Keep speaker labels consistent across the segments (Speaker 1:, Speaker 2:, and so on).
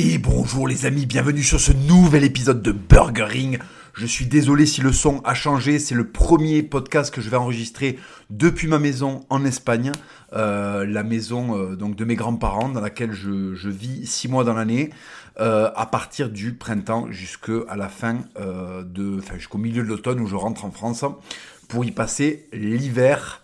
Speaker 1: Et bonjour les amis, bienvenue sur ce nouvel épisode de Burger Ring. Je suis désolé si le son a changé, c'est le premier podcast que je vais enregistrer depuis ma maison en Espagne, euh, la maison euh, donc de mes grands-parents dans laquelle je, vis six mois dans l'année, euh, à partir du printemps jusqu'à la fin de, jusqu'au milieu de l'automne où je rentre en France pour y passer l'hiver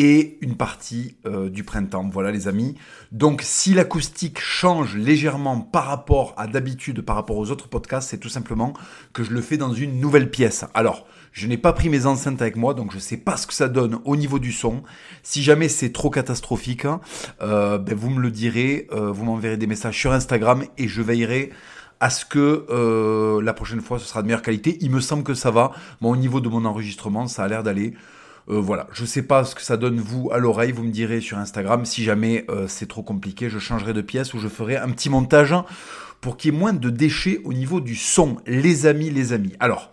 Speaker 1: et une partie euh, du printemps. Voilà les amis. Donc si l'acoustique change légèrement par rapport à d'habitude, par rapport aux autres podcasts, c'est tout simplement que je le fais dans une nouvelle pièce. Alors, je n'ai pas pris mes enceintes avec moi, donc je ne sais pas ce que ça donne au niveau du son. Si jamais c'est trop catastrophique, hein, euh, ben vous me le direz, euh, vous m'enverrez des messages sur Instagram et je veillerai à ce que la prochaine fois ce sera de meilleure qualité. Il me semble que ça va. Moi, au niveau de mon enregistrement, ça a l'air d'aller. Euh, voilà, je sais pas ce que ça donne vous à l'oreille, vous me direz sur Instagram. Si jamais euh, c'est trop compliqué, je changerai de pièce ou je ferai un petit montage pour qu'il y ait moins de déchets au niveau du son. Les amis, les amis. Alors,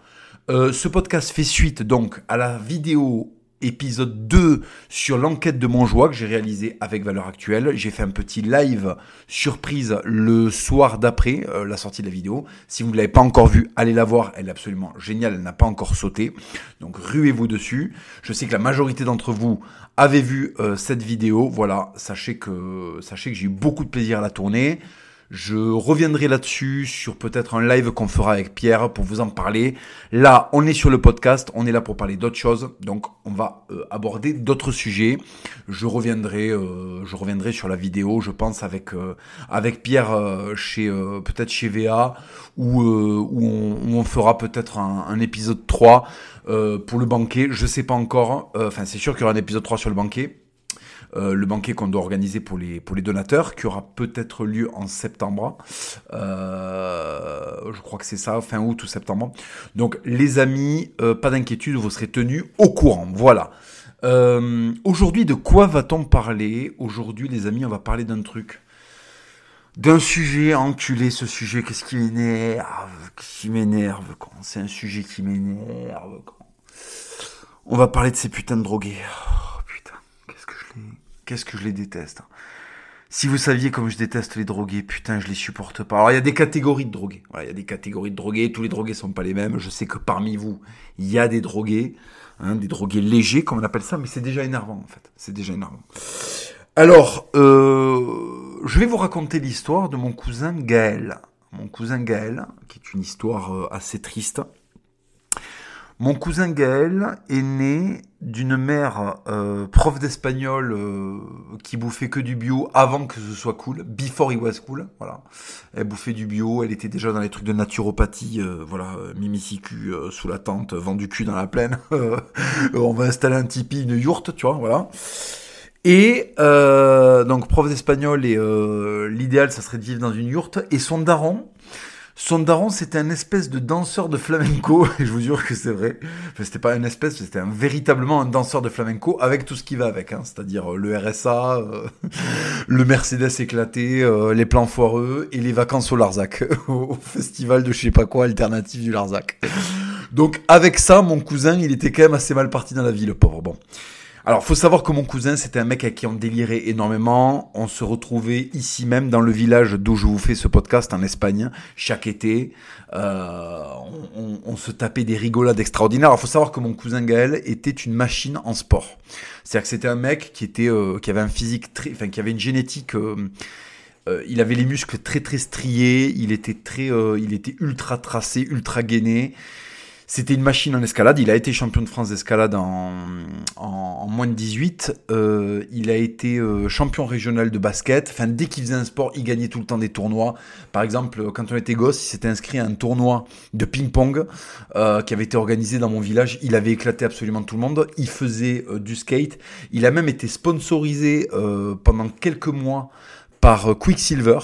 Speaker 1: euh, ce podcast fait suite donc à la vidéo épisode 2 sur l'enquête de Montjoie que j'ai réalisé avec Valeur Actuelle. J'ai fait un petit live surprise le soir d'après euh, la sortie de la vidéo. Si vous ne l'avez pas encore vue, allez la voir. Elle est absolument géniale. Elle n'a pas encore sauté. Donc ruez-vous dessus. Je sais que la majorité d'entre vous avez vu euh, cette vidéo. Voilà, sachez que, sachez que j'ai eu beaucoup de plaisir à la tourner. Je reviendrai là-dessus sur peut-être un live qu'on fera avec Pierre pour vous en parler. Là, on est sur le podcast, on est là pour parler d'autres choses, donc on va euh, aborder d'autres sujets. Je reviendrai, euh, je reviendrai sur la vidéo, je pense avec euh, avec Pierre chez peut-être chez VA où où on, fera peut-être un, un, épisode 3 pour le banquet. Je sais pas encore. Enfin, c'est sûr qu'il y aura un épisode 3 sur le banquet. Euh, le banquet qu'on doit organiser pour les, donateurs, qui aura peut-être lieu en septembre. Euh, je crois que c'est ça, fin août ou septembre. Donc les amis, euh, pas d'inquiétude, vous serez tenus au courant. Voilà. Aujourd'hui, de quoi va-t-on parler Aujourd'hui, les amis, on va parler d'un truc d'un sujet enculé, ce sujet, qu'est-ce qui m'énerve, qui m'énerve, quand c'est un sujet qui m'énerve. On va parler de ces putains de drogués. Qu'est-ce que je les déteste. Hein. Si vous saviez comme je déteste les drogués, putain, je les supporte pas. Alors, il y a des catégories de drogués. Il y a des catégories de drogués. Tous les drogués sont pas les mêmes. Je sais que parmi vous, il y a des drogués, hein, des drogués légers, comme on appelle ça, mais c'est déjà énervant, en fait. C'est déjà énervant. Alors, euh, je vais vous raconter l'histoire de mon cousin Gaël. Mon cousin Gaël, qui est une histoire euh, assez triste. Mon cousin Gaël est né d'une mère euh, prof d'espagnol euh, qui bouffait que du bio avant que ce soit cool, before it was cool, voilà. Elle bouffait du bio, elle était déjà dans les trucs de naturopathie, euh, voilà, mimicicu sous la tente, vendu cul dans la plaine. on va installer un tipi, une yourte, tu vois, voilà. Et donc prof d'espagnol et l'idéal ça serait de vivre dans une yourte. Et son daron, son daron, c'était un espèce de danseur de flamenco, et je vous jure que c'est vrai. Enfin, c'était pas un espèce, c'était un, véritablement un danseur de flamenco avec tout ce qui va avec, hein. c'est-à-dire euh, le RSA, euh, le Mercedes éclaté, euh, les plans foireux et les vacances au Larzac, au festival de je sais pas quoi alternatif du Larzac. Donc avec ça, mon cousin, il était quand même assez mal parti dans la vie, le pauvre. Bon. Alors, faut savoir que mon cousin, c'était un mec à qui on délirait énormément. On se retrouvait ici même dans le village d'où je vous fais ce podcast en Espagne chaque été. Euh, on, se tapait des rigolades extraordinaires. Alors, faut savoir que mon cousin Gaël était une machine en sport. C'est-à-dire que c'était un mec qui était, euh, qui avait un physique très, enfin, qui avait une génétique. Euh, il avait les muscles très très striés. Il était très, il était ultra tracé, ultra gainé. C'était une machine en escalade. Il a été champion de France d'escalade en, moins de 18. Euh, il a été euh, champion régional de basket. Enfin, dès qu'il faisait un sport, il gagnait tout le temps des tournois. Par exemple, quand on était gosse, il s'était inscrit à un tournoi de ping-pong euh, qui avait été organisé dans mon village. Il avait éclaté absolument tout le monde. Il faisait du skate. Il a même été sponsorisé pendant quelques mois par Quicksilver.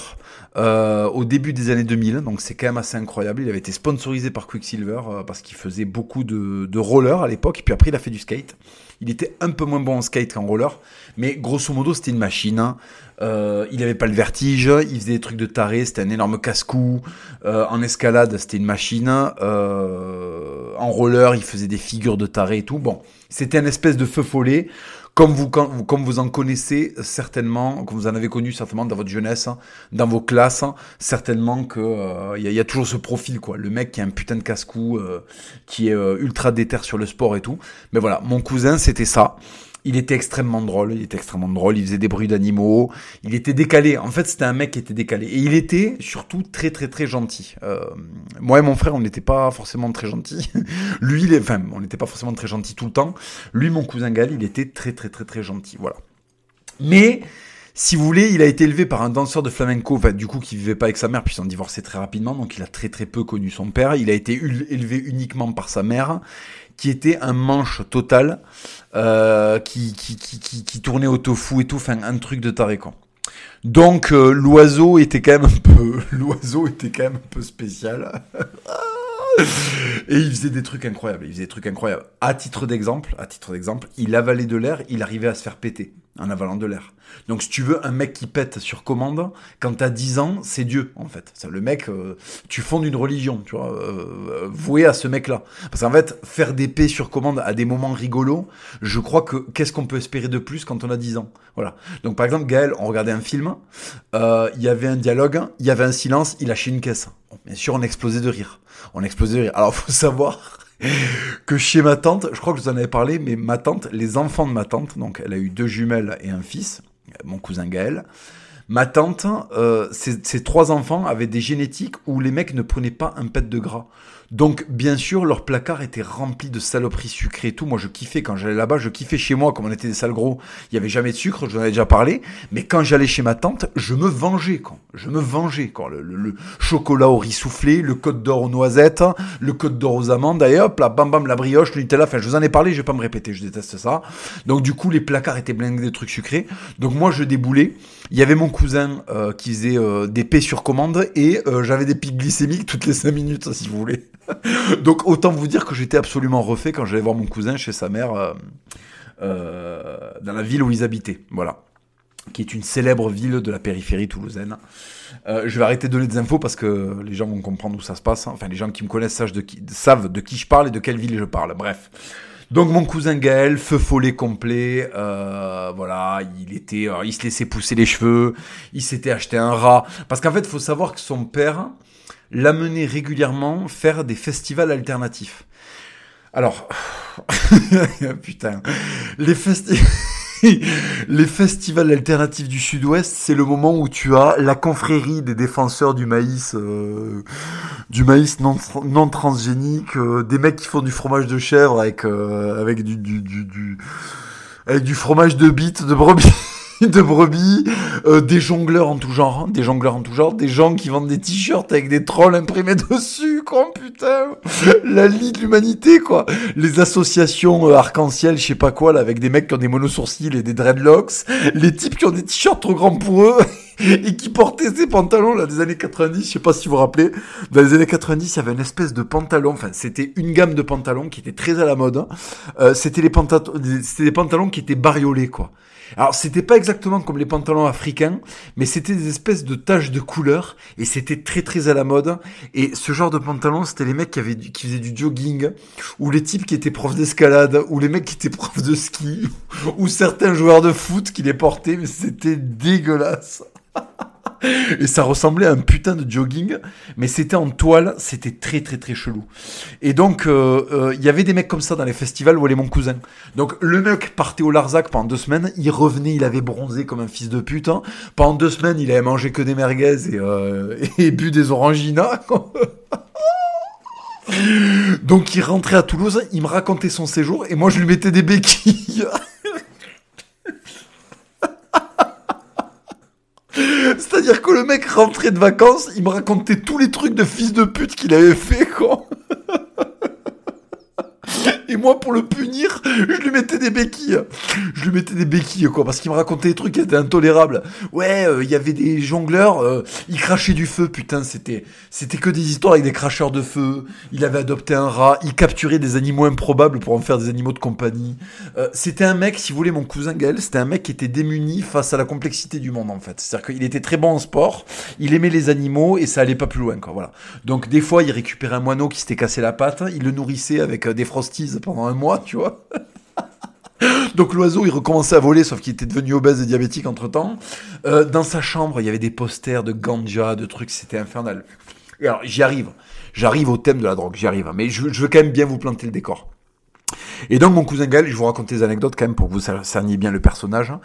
Speaker 1: Euh, au début des années 2000, donc c'est quand même assez incroyable. Il avait été sponsorisé par Quicksilver euh, parce qu'il faisait beaucoup de, de roller à l'époque, et puis après il a fait du skate. Il était un peu moins bon en skate qu'en roller, mais grosso modo c'était une machine. Hein. Euh, il avait pas le vertige, il faisait des trucs de taré, c'était un énorme casse-cou. Euh, en escalade, c'était une machine. Euh, en roller, il faisait des figures de taré et tout. Bon, c'était un espèce de feu follet comme vous, comme vous en connaissez certainement, comme vous en avez connu certainement dans votre jeunesse, hein, dans vos classes, hein, certainement que euh, il y, a toujours ce profil quoi, le mec qui a un putain de casse-cou, euh, qui est euh, ultra déter sur le sport et tout. Mais voilà, mon cousin c'était ça. Il était extrêmement drôle, il était extrêmement drôle, il faisait des bruits d'animaux, il était décalé. En fait, c'était un mec qui était décalé. Et il était surtout très très très gentil. Euh, moi et mon frère, on n'était pas forcément très gentils. Lui, il est, enfin, on n'était pas forcément très gentils tout le temps. Lui, mon cousin Gal, il était très très très très gentil. Voilà. Mais si vous voulez, il a été élevé par un danseur de flamenco, enfin, du coup, qui vivait pas avec sa mère, puis s'en divorçait très rapidement, donc il a très très peu connu son père. Il a été élevé uniquement par sa mère, qui était un manche total, euh, qui, qui, qui, qui, tournait au tofu et tout, enfin un truc de tarécan. Donc euh, l'oiseau était quand même un peu, l'oiseau était quand même un peu spécial. Et il faisait des trucs incroyables. Il faisait des trucs incroyables. À titre d'exemple, à titre d'exemple, il avalait de l'air, il arrivait à se faire péter en avalant de l'air. Donc si tu veux un mec qui pète sur commande, quand t'as 10 ans, c'est Dieu en fait. C'est le mec, euh, tu fondes une religion, tu vois, euh, voué à ce mec-là. Parce qu'en fait, faire des paix sur commande à des moments rigolos, je crois que qu'est-ce qu'on peut espérer de plus quand on a 10 ans? Voilà. Donc par exemple, Gaël, on regardait un film, euh, il y avait un dialogue, il y avait un silence, il lâchait une caisse. bien sûr, on explosait de rire. On explosait de rire. Alors faut savoir que chez ma tante, je crois que je vous en avais parlé, mais ma tante, les enfants de ma tante, donc elle a eu deux jumelles et un fils, mon cousin Gaël. Ma tante, euh, ses, trois enfants avaient des génétiques où les mecs ne prenaient pas un pet de gras. Donc, bien sûr, leur placard était rempli de saloperies sucrées et tout. Moi, je kiffais quand j'allais là-bas, je kiffais chez moi, comme on était des sales gros, il y avait jamais de sucre, je vous en avais déjà parlé. Mais quand j'allais chez ma tante, je me vengeais, quoi. Je me vengeais, quoi. Le, chocolat au riz soufflé, le côte d'or aux noisettes, le côte d'or aux amandes, d'ailleurs, la bam bam, la brioche, le Nutella. Enfin, je vous en ai parlé, je vais pas me répéter, je déteste ça. Donc, du coup, les placards étaient blindés de trucs sucrés. Donc, moi, je déboulais. Il y avait mon cousin euh, qui faisait euh, des paix sur commande et euh, j'avais des pics glycémiques toutes les 5 minutes, si vous voulez. Donc autant vous dire que j'étais absolument refait quand j'allais voir mon cousin chez sa mère dans la ville où ils habitaient. Voilà qui est une célèbre ville de la périphérie toulousaine. Je vais arrêter de donner des infos parce que les gens vont comprendre où ça se passe. Enfin, les gens qui me connaissent savent de qui je parle et de quelle ville je parle. Bref. Donc mon cousin Gaël, feu follet complet, voilà, il était, il se laissait pousser les cheveux, il s'était acheté un rat, parce qu'en fait, il faut savoir que son père, l'amener régulièrement faire des festivals alternatifs. Alors, putain, les festivals... les festivals alternatifs du Sud-Ouest, c'est le moment où tu as la confrérie des défenseurs du maïs, euh, du maïs non, transgénique, euh, des mecs qui font du fromage de chèvre avec euh, avec du, avec du fromage de bite de brebis. de brebis, euh, des jongleurs en tout genre, des jongleurs en tout genre, des gens qui vendent des t-shirts avec des trolls imprimés dessus, quoi, putain, la lie de l'humanité, quoi, les associations euh, arc-en-ciel, je sais pas quoi, là, avec des mecs qui ont des monosourcils et des dreadlocks, les types qui ont des t-shirts trop grands pour eux, et qui portaient ces pantalons là des années 90, je sais pas si vous vous rappelez, dans les années 90, il y avait une espèce de pantalon, enfin c'était une gamme de pantalons qui était très à la mode. Hein. Euh, c'était les pantalons, c'était des pantalons qui étaient bariolés quoi. Alors c'était pas exactement comme les pantalons africains, mais c'était des espèces de taches de couleur et c'était très très à la mode. Et ce genre de pantalon, c'était les mecs qui avaient qui faisaient du jogging, ou les types qui étaient profs d'escalade, ou les mecs qui étaient profs de ski, ou certains joueurs de foot qui les portaient, mais c'était dégueulasse. Et ça ressemblait à un putain de jogging, mais c'était en toile, c'était très très très chelou. Et donc, euh, euh, il y avait des mecs comme ça dans les festivals où allait mon cousin. Donc, le mec partait au Larzac pendant deux semaines, il revenait, il avait bronzé comme un fils de pute. Hein. Pendant deux semaines, il avait mangé que des merguez et, euh, et bu des oranginas. Donc il rentrait à Toulouse, il me racontait son séjour et moi je lui mettais des béquilles. C'est-à-dire que le mec rentrait de vacances, il me racontait tous les trucs de fils de pute qu'il avait fait, quoi. Et moi, pour le punir, je lui mettais des béquilles. Je lui mettais des béquilles, quoi, parce qu'il me racontait des trucs qui étaient intolérables. Ouais, euh, il y avait des jongleurs, euh, ils crachaient du feu, putain, c'était, c'était que des histoires avec des cracheurs de feu. Il avait adopté un rat, il capturait des animaux improbables pour en faire des animaux de compagnie. Euh, c'était un mec, si vous voulez, mon cousin Gaël, c'était un mec qui était démuni face à la complexité du monde, en fait. C'est-à-dire qu'il était très bon en sport, il aimait les animaux et ça allait pas plus loin, quoi, voilà. Donc, des fois, il récupérait un moineau qui s'était cassé la patte, il le nourrissait avec des frosties pendant un mois, tu vois. Donc l'oiseau, il recommençait à voler, sauf qu'il était devenu obèse et diabétique entre-temps. Euh, dans sa chambre, il y avait des posters de ganja, de trucs, c'était infernal. Alors, j'y arrive. J'arrive au thème de la drogue, j'y arrive. Mais je, je veux quand même bien vous planter le décor. Et donc mon cousin Gaël, je vous raconte des anecdotes quand même pour que vous cerniez bien le personnage. Hein.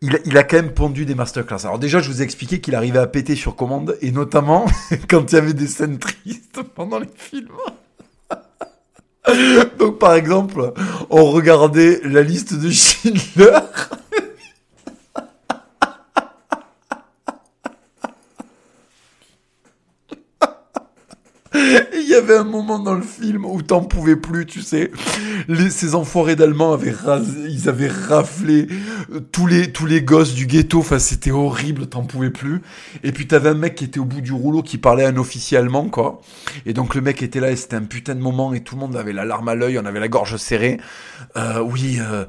Speaker 1: Il, il, a quand même pondu des masterclass. Alors déjà, je vous ai expliqué qu'il arrivait à péter sur commande, et notamment quand il y avait des scènes tristes pendant les films. Donc par exemple, on regardait la liste de Schindler. Il y avait un moment dans le film où t'en pouvais plus, tu sais. Ces enfoirés d'Allemands avaient ils avaient raflé euh, tous les, gosses du ghetto. Enfin, c'était horrible, t'en pouvais plus. Et puis t'avais un mec qui était au bout du rouleau qui parlait un officier allemand, quoi. Et donc le mec était là et c'était un putain de moment et tout le monde avait la larme à l'œil, on avait la gorge serrée. Euh, oui, euh,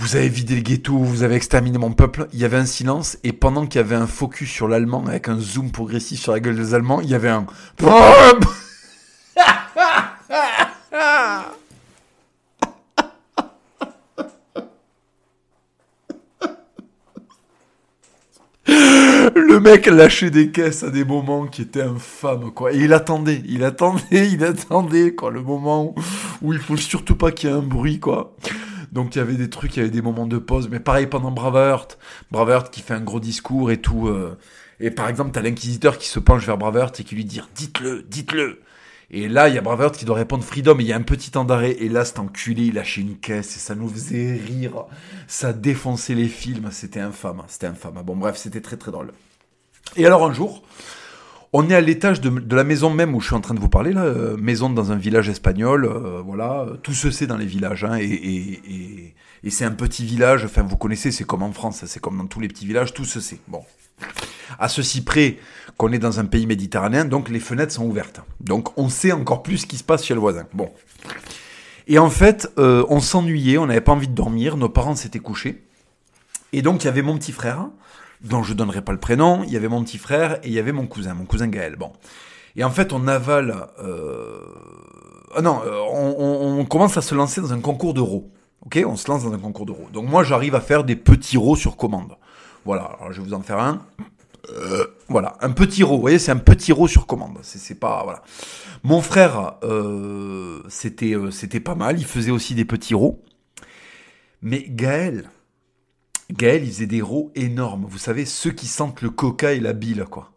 Speaker 1: vous avez vidé le ghetto, vous avez exterminé mon peuple. Il y avait un silence et pendant qu'il y avait un focus sur l'allemand avec un zoom progressif sur la gueule des Allemands, il y avait un Le mec lâchait des caisses à des moments qui étaient infâmes, quoi. Et il attendait, il attendait, il attendait, quoi, le moment où, il faut surtout pas qu'il y ait un bruit, quoi. Donc il y avait des trucs, il y avait des moments de pause, mais pareil pendant Braveheart, Braveheart qui fait un gros discours et tout. Euh, et par exemple, t'as l'inquisiteur qui se penche vers Braveheart et qui lui dit dites-le, dites-le. Et là, il y a Braveheart qui doit répondre Freedom, et il y a un petit temps d'arrêt, et là, cet enculé, il lâchait une caisse, et ça nous faisait rire. Ça défonçait les films, c'était infâme, c'était infâme. Bon, bref, c'était très très drôle. Et alors, un jour, on est à l'étage de, la maison même où je suis en train de vous parler, là, euh, maison dans un village espagnol, euh, voilà, tout se sait dans les villages, hein, et, et c'est un petit village, enfin, vous connaissez, c'est comme en France, c'est comme dans tous les petits villages, tout se sait. Bon. À ceci près qu'on est dans un pays méditerranéen, donc les fenêtres sont ouvertes. Donc on sait encore plus ce qui se passe chez le voisin. Bon. Et en fait, euh, on s'ennuyait, on n'avait pas envie de dormir, nos parents s'étaient couchés. Et donc il y avait mon petit frère, dont je donnerai pas le prénom, il y avait mon petit frère et il y avait mon cousin, mon cousin Gaël. Bon. Et en fait, on avale... Euh... Ah non, euh, on, commence à se lancer dans un concours d'euros. Ok, on se lance dans un concours d'euros. Donc moi, j'arrive à faire des petits rots sur commande. Voilà, je vais vous en faire un. Euh, voilà, un petit row. Vous voyez, c'est un petit row sur commande. C'est pas voilà. Mon frère, euh, c'était euh, c'était pas mal. Il faisait aussi des petits rows. Mais Gaël, Gaël, il faisait des rows énormes. Vous savez, ceux qui sentent le coca et la bile, quoi.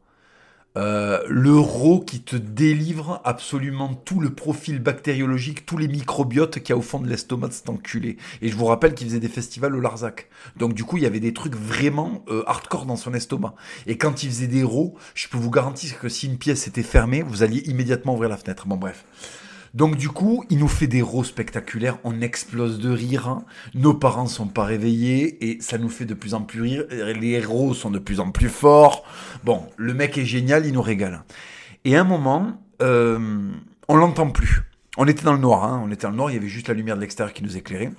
Speaker 1: Euh, l'euro qui te délivre absolument tout le profil bactériologique, tous les microbiotes qu'il y a au fond de l'estomac de cet enculé. Et je vous rappelle qu'il faisait des festivals au Larzac. Donc du coup, il y avait des trucs vraiment euh, hardcore dans son estomac. Et quand il faisait des rots, je peux vous garantir que si une pièce était fermée, vous alliez immédiatement ouvrir la fenêtre. Bon bref. Donc du coup, il nous fait des rôles spectaculaires, on explose de rire, nos parents sont pas réveillés et ça nous fait de plus en plus rire, les héros sont de plus en plus forts. Bon, le mec est génial, il nous régale. Et à un moment, euh, on l'entend plus. On était dans le noir, hein. on était dans le noir, il y avait juste la lumière de l'extérieur qui nous éclairait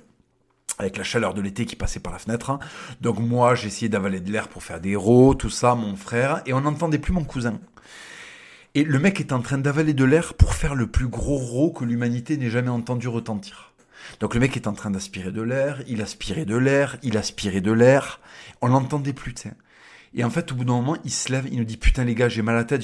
Speaker 1: avec la chaleur de l'été qui passait par la fenêtre. Hein. Donc moi, j'essayais d'avaler de l'air pour faire des héros, tout ça, mon frère, et on n'entendait plus mon cousin. Et le mec est en train d'avaler de l'air pour faire le plus gros rot que l'humanité n'ait jamais entendu retentir. Donc le mec est en train d'aspirer de l'air, il aspirait de l'air, il aspirait de l'air, on l'entendait plus, tu. Et en fait, au bout d'un moment, il se lève, il nous dit putain les gars, j'ai mal à la tête.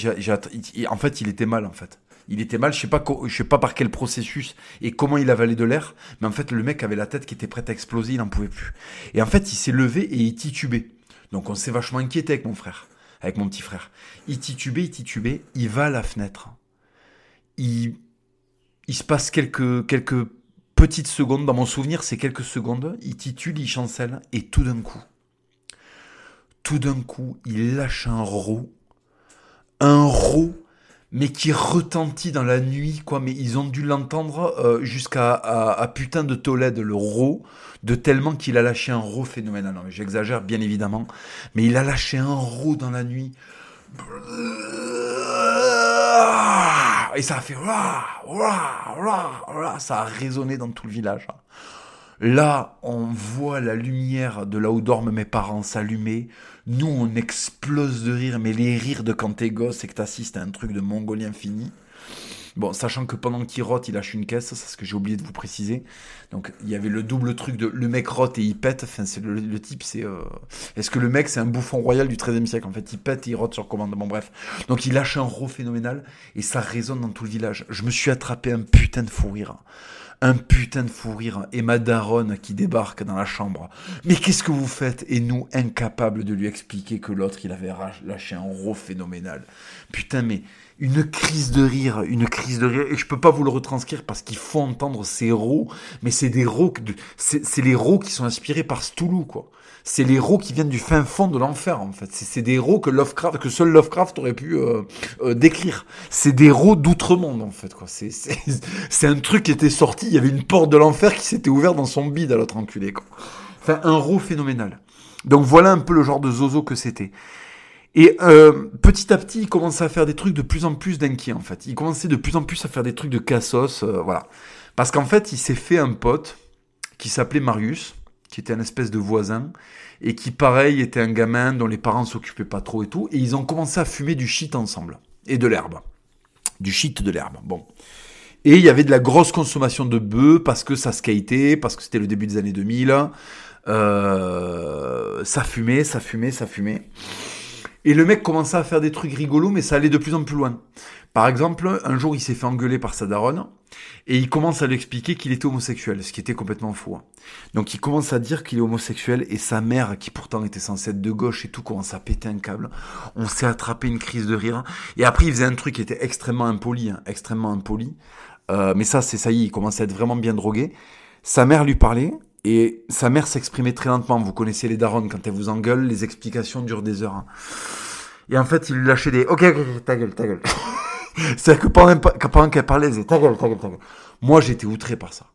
Speaker 1: En fait, il était mal en fait. Il était mal, je sais pas, je sais pas par quel processus et comment il avalait de l'air, mais en fait, le mec avait la tête qui était prête à exploser, il n'en pouvait plus. Et en fait, il s'est levé et il titubait. Donc on s'est vachement inquiété avec mon frère avec mon petit frère. Il titubait, il titubait, il va à la fenêtre. Il, il se passe quelques, quelques petites secondes, dans mon souvenir, c'est quelques secondes, il titube, il chancelle, et tout d'un coup, tout d'un coup, il lâche un rot, un rot, mais qui retentit dans la nuit, quoi, mais ils ont dû l'entendre euh, jusqu'à à, putain de Tolède, le rot, de tellement qu'il a lâché un ro phénoménal. Non, mais j'exagère bien évidemment, mais il a lâché un ro dans la nuit. Et ça a fait ça a résonné dans tout le village. Là, on voit la lumière de là où dorment mes parents s'allumer. Nous, on explose de rire, mais les rires de quand t'es gosse et que t'assistes à un truc de mongolien fini. Bon, sachant que pendant qu'il rote, il lâche une caisse, c'est ce que j'ai oublié de vous préciser. Donc il y avait le double truc de le mec rote et il pète. Enfin, c'est le, type, c'est. Euh, est-ce que le mec c'est un bouffon royal du 13 siècle? En fait, il pète et il rote sur commande. Bon, bref. Donc il lâche un ro phénoménal et ça résonne dans tout le village. Je me suis attrapé un putain de fou rire un putain de fou rire et ma daronne qui débarque dans la chambre. Mais qu'est-ce que vous faites? Et nous, incapables de lui expliquer que l'autre, il avait lâché un ro phénoménal. Putain, mais une crise de rire, une crise de rire, et je peux pas vous le retranscrire parce qu'il faut entendre ces rots, mais c'est des rots, c'est les rots qui sont inspirés par Stulu, quoi. C'est les rots qui viennent du fin fond de l'enfer, en fait. C'est des rots que Lovecraft, que seul Lovecraft aurait pu euh, euh, décrire. C'est des rots d'outre-monde, en fait, quoi. C'est un truc qui était sorti, il y avait une porte de l'enfer qui s'était ouverte dans son bide à l'autre enculé, quoi. Enfin, un rot phénoménal. Donc voilà un peu le genre de zozo que c'était. Et euh, petit à petit, il commençait à faire des trucs de plus en plus d'inquiets, en fait. Il commençait de plus en plus à faire des trucs de cassos, euh, voilà. Parce qu'en fait, il s'est fait un pote qui s'appelait Marius, qui était un espèce de voisin, et qui, pareil, était un gamin dont les parents s'occupaient pas trop et tout. Et ils ont commencé à fumer du shit ensemble. Et de l'herbe. Du shit de l'herbe. Bon. Et il y avait de la grosse consommation de bœufs parce que ça skatait, parce que c'était le début des années 2000. Euh, ça fumait, ça fumait, ça fumait. Et le mec commençait à faire des trucs rigolos, mais ça allait de plus en plus loin. Par exemple, un jour, il s'est fait engueuler par sa daronne, et il commence à lui expliquer qu'il était homosexuel, ce qui était complètement faux. Hein. Donc il commence à dire qu'il est homosexuel, et sa mère, qui pourtant était censée être de gauche et tout, commence à péter un câble. On s'est attrapé une crise de rire. Et après, il faisait un truc qui était extrêmement impoli, hein, extrêmement impoli. Euh, mais ça, c'est ça y est, il commence à être vraiment bien drogué. Sa mère lui parlait, et sa mère s'exprimait très lentement. Vous connaissez les darons, quand elles vous engueulent, les explications durent des heures. Hein. Et en fait, il lui lâchait des Ok, ok, ta gueule, ta gueule. C'est-à-dire que pendant, pendant qu'elle parlait, elle disait Ta gueule, ta. Moi, j'étais outré par ça.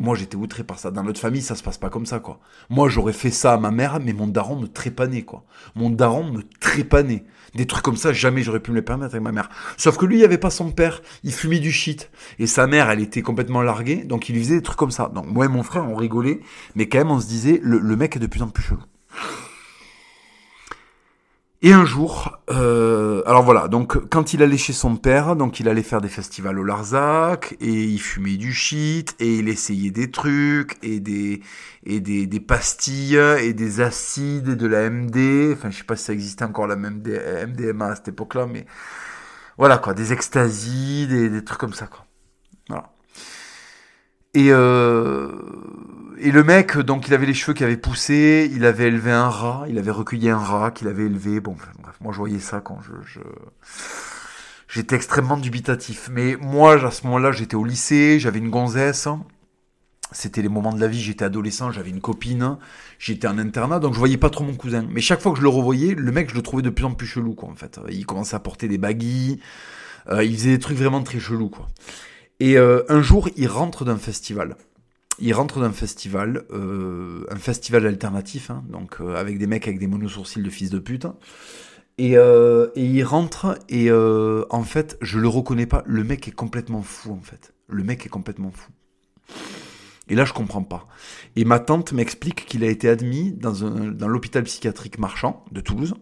Speaker 1: Moi, j'étais outré par ça. Dans notre famille, ça se passe pas comme ça, quoi. Moi, j'aurais fait ça à ma mère, mais mon daron me trépanait, quoi. Mon daron me trépanait. Des trucs comme ça, jamais j'aurais pu me les permettre avec ma mère. Sauf que lui, il avait pas son père. Il fumait du shit. Et sa mère, elle était complètement larguée. Donc, il lui faisait des trucs comme ça. Donc, moi et mon frère, on rigolait. Mais quand même, on se disait, le, le mec est de plus en plus chelou. Et un jour, euh, alors voilà, donc quand il allait chez son père, donc il allait faire des festivals au Larzac, et il fumait du shit, et il essayait des trucs, et des, et des, des pastilles, et des acides, et de la MD, enfin je sais pas si ça existait encore la même MDMA à cette époque-là, mais voilà quoi, des extasies, des, des trucs comme ça quoi. Voilà. Et, euh, et le mec, donc il avait les cheveux qui avaient poussé, il avait élevé un rat, il avait recueilli un rat qu'il avait élevé. Bon, bref, moi je voyais ça quand je... J'étais extrêmement dubitatif. Mais moi, à ce moment-là, j'étais au lycée, j'avais une gonzesse. C'était les moments de la vie, j'étais adolescent, j'avais une copine, j'étais en internat, donc je voyais pas trop mon cousin. Mais chaque fois que je le revoyais, le mec, je le trouvais de plus en plus chelou, quoi, en fait. Il commençait à porter des baguilles, euh, il faisait des trucs vraiment très chelous, quoi. Et euh, un jour, il rentre d'un festival. Il rentre d'un festival, euh, un festival alternatif, hein, donc euh, avec des mecs avec des monosourcils de fils de pute. Et, et il rentre et en fait, je le reconnais pas. Le mec est complètement fou en fait. Le mec est complètement fou. Et là, je comprends pas. Et ma tante m'explique qu'il a été admis dans, dans l'hôpital psychiatrique marchand de Toulouse.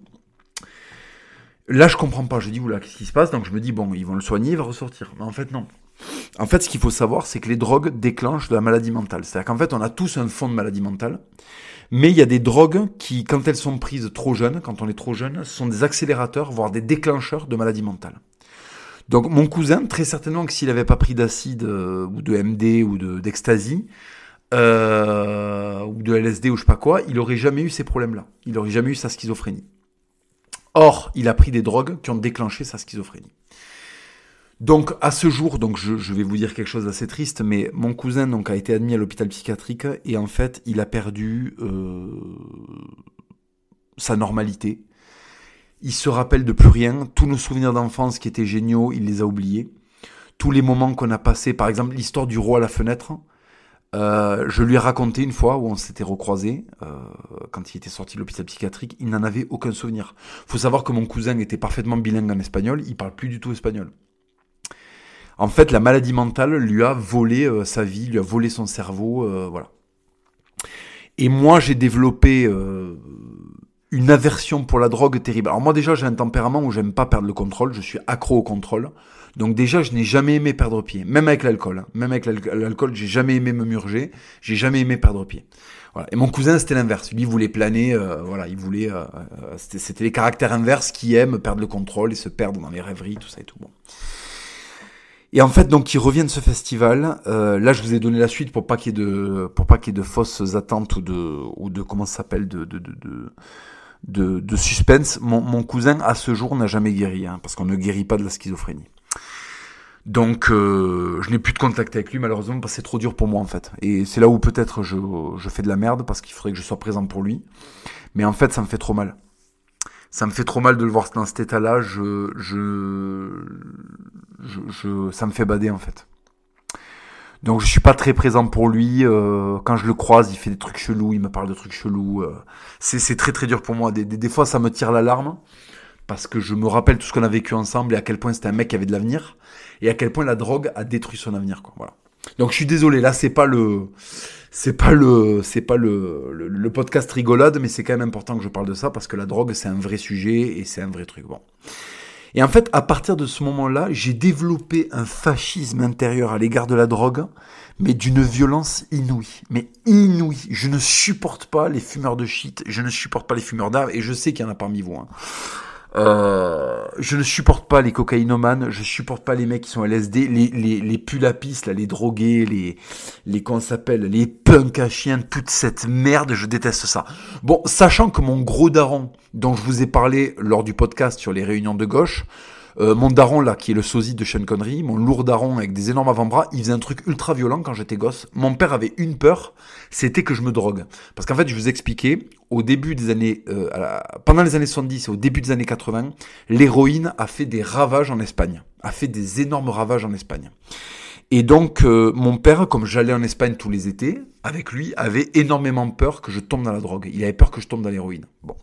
Speaker 1: Là, je comprends pas. Je dis, oula, qu'est-ce qui se passe? Donc, je me dis, bon, ils vont le soigner, il va ressortir. Mais en fait, non. En fait, ce qu'il faut savoir, c'est que les drogues déclenchent de la maladie mentale. C'est-à-dire qu'en fait, on a tous un fond de maladie mentale, mais il y a des drogues qui, quand elles sont prises trop jeunes, quand on est trop jeune, sont des accélérateurs, voire des déclencheurs de maladie mentale. Donc mon cousin, très certainement que s'il n'avait pas pris d'acide euh, ou de MD ou d'ecstasy, euh, ou de LSD ou je sais pas quoi, il aurait jamais eu ces problèmes-là. Il aurait jamais eu sa schizophrénie. Or, il a pris des drogues qui ont déclenché sa schizophrénie. Donc à ce jour, donc je, vais vous dire quelque chose d'assez triste, mais mon cousin donc a été admis à l'hôpital psychiatrique et en fait il a perdu euh, sa normalité. Il se rappelle de plus rien. Tous nos souvenirs d'enfance qui étaient géniaux, il les a oubliés. Tous les moments qu'on a passés, par exemple l'histoire du roi à la fenêtre. Euh, je lui ai raconté une fois où on s'était recroisés euh, quand il était sorti de l'hôpital psychiatrique, il n'en avait aucun souvenir. Faut savoir que mon cousin était parfaitement bilingue en espagnol, il parle plus du tout espagnol. En fait, la maladie mentale lui a volé euh, sa vie, lui a volé son cerveau, euh, voilà. Et moi, j'ai développé euh, une aversion pour la drogue terrible. Alors moi déjà j'ai un tempérament où j'aime pas perdre le contrôle, je suis accro au contrôle. Donc déjà je n'ai jamais aimé perdre pied, même avec l'alcool. Hein. Même avec l'alcool, j'ai jamais aimé me murger, j'ai jamais aimé perdre pied. Voilà. Et mon cousin c'était l'inverse, lui il voulait planer, euh, voilà, il voulait, c'était les caractères inverses qui aiment perdre le contrôle et se perdre dans les rêveries, tout ça et tout. Bon. Et en fait, donc, il revient de ce festival. Euh, là, je vous ai donné la suite pour pas qu'il y ait de, pour pas qu'il y ait de fausses attentes ou de, ou de comment ça s'appelle, de, de, de, de, de, suspense. Mon, mon, cousin, à ce jour, n'a jamais guéri, hein, parce qu'on ne guérit pas de la schizophrénie. Donc, euh, je n'ai plus de contact avec lui, malheureusement, parce que c'est trop dur pour moi, en fait. Et c'est là où peut-être je, je fais de la merde, parce qu'il faudrait que je sois présent pour lui. Mais en fait, ça me fait trop mal ça me fait trop mal de le voir dans cet état-là. Je, je, je, ça me fait bader en fait. Donc je suis pas très présent pour lui. Euh, quand je le croise, il fait des trucs chelous, il me parle de trucs chelous. Euh, c'est très très dur pour moi. Des, des, fois, ça me tire l'alarme parce que je me rappelle tout ce qu'on a vécu ensemble et à quel point c'était un mec qui avait de l'avenir et à quel point la drogue a détruit son avenir. Quoi. Voilà. Donc je suis désolé. Là, c'est pas le c'est pas le c'est pas le, le, podcast rigolade, mais c'est quand même important que je parle de ça parce que la drogue c'est un vrai sujet et c'est un vrai truc. Bon. Et en fait, à partir de ce moment-là, j'ai développé un fascisme intérieur à l'égard de la drogue, mais d'une violence inouïe. Mais inouïe. Je ne supporte pas les fumeurs de shit, je ne supporte pas les fumeurs d'armes, et je sais qu'il y en a parmi vous. Hein. Euh, je ne supporte pas les cocaïnomanes, je supporte pas les mecs qui sont LSD, les, les, les là, les drogués, les, les, comment s'appelle, les punks à chiens, toute cette merde, je déteste ça. Bon, sachant que mon gros daron, dont je vous ai parlé lors du podcast sur les réunions de gauche, euh, mon daron là, qui est le sosie de Sean Connery, mon lourd daron avec des énormes avant-bras, il faisait un truc ultra violent quand j'étais gosse. Mon père avait une peur, c'était que je me drogue. Parce qu'en fait, je vous expliquais, au début des années, euh, pendant les années 70 et au début des années 80, l'héroïne a fait des ravages en Espagne, a fait des énormes ravages en Espagne. Et donc, euh, mon père, comme j'allais en Espagne tous les étés, avec lui, avait énormément peur que je tombe dans la drogue. Il avait peur que je tombe dans l'héroïne. Bon.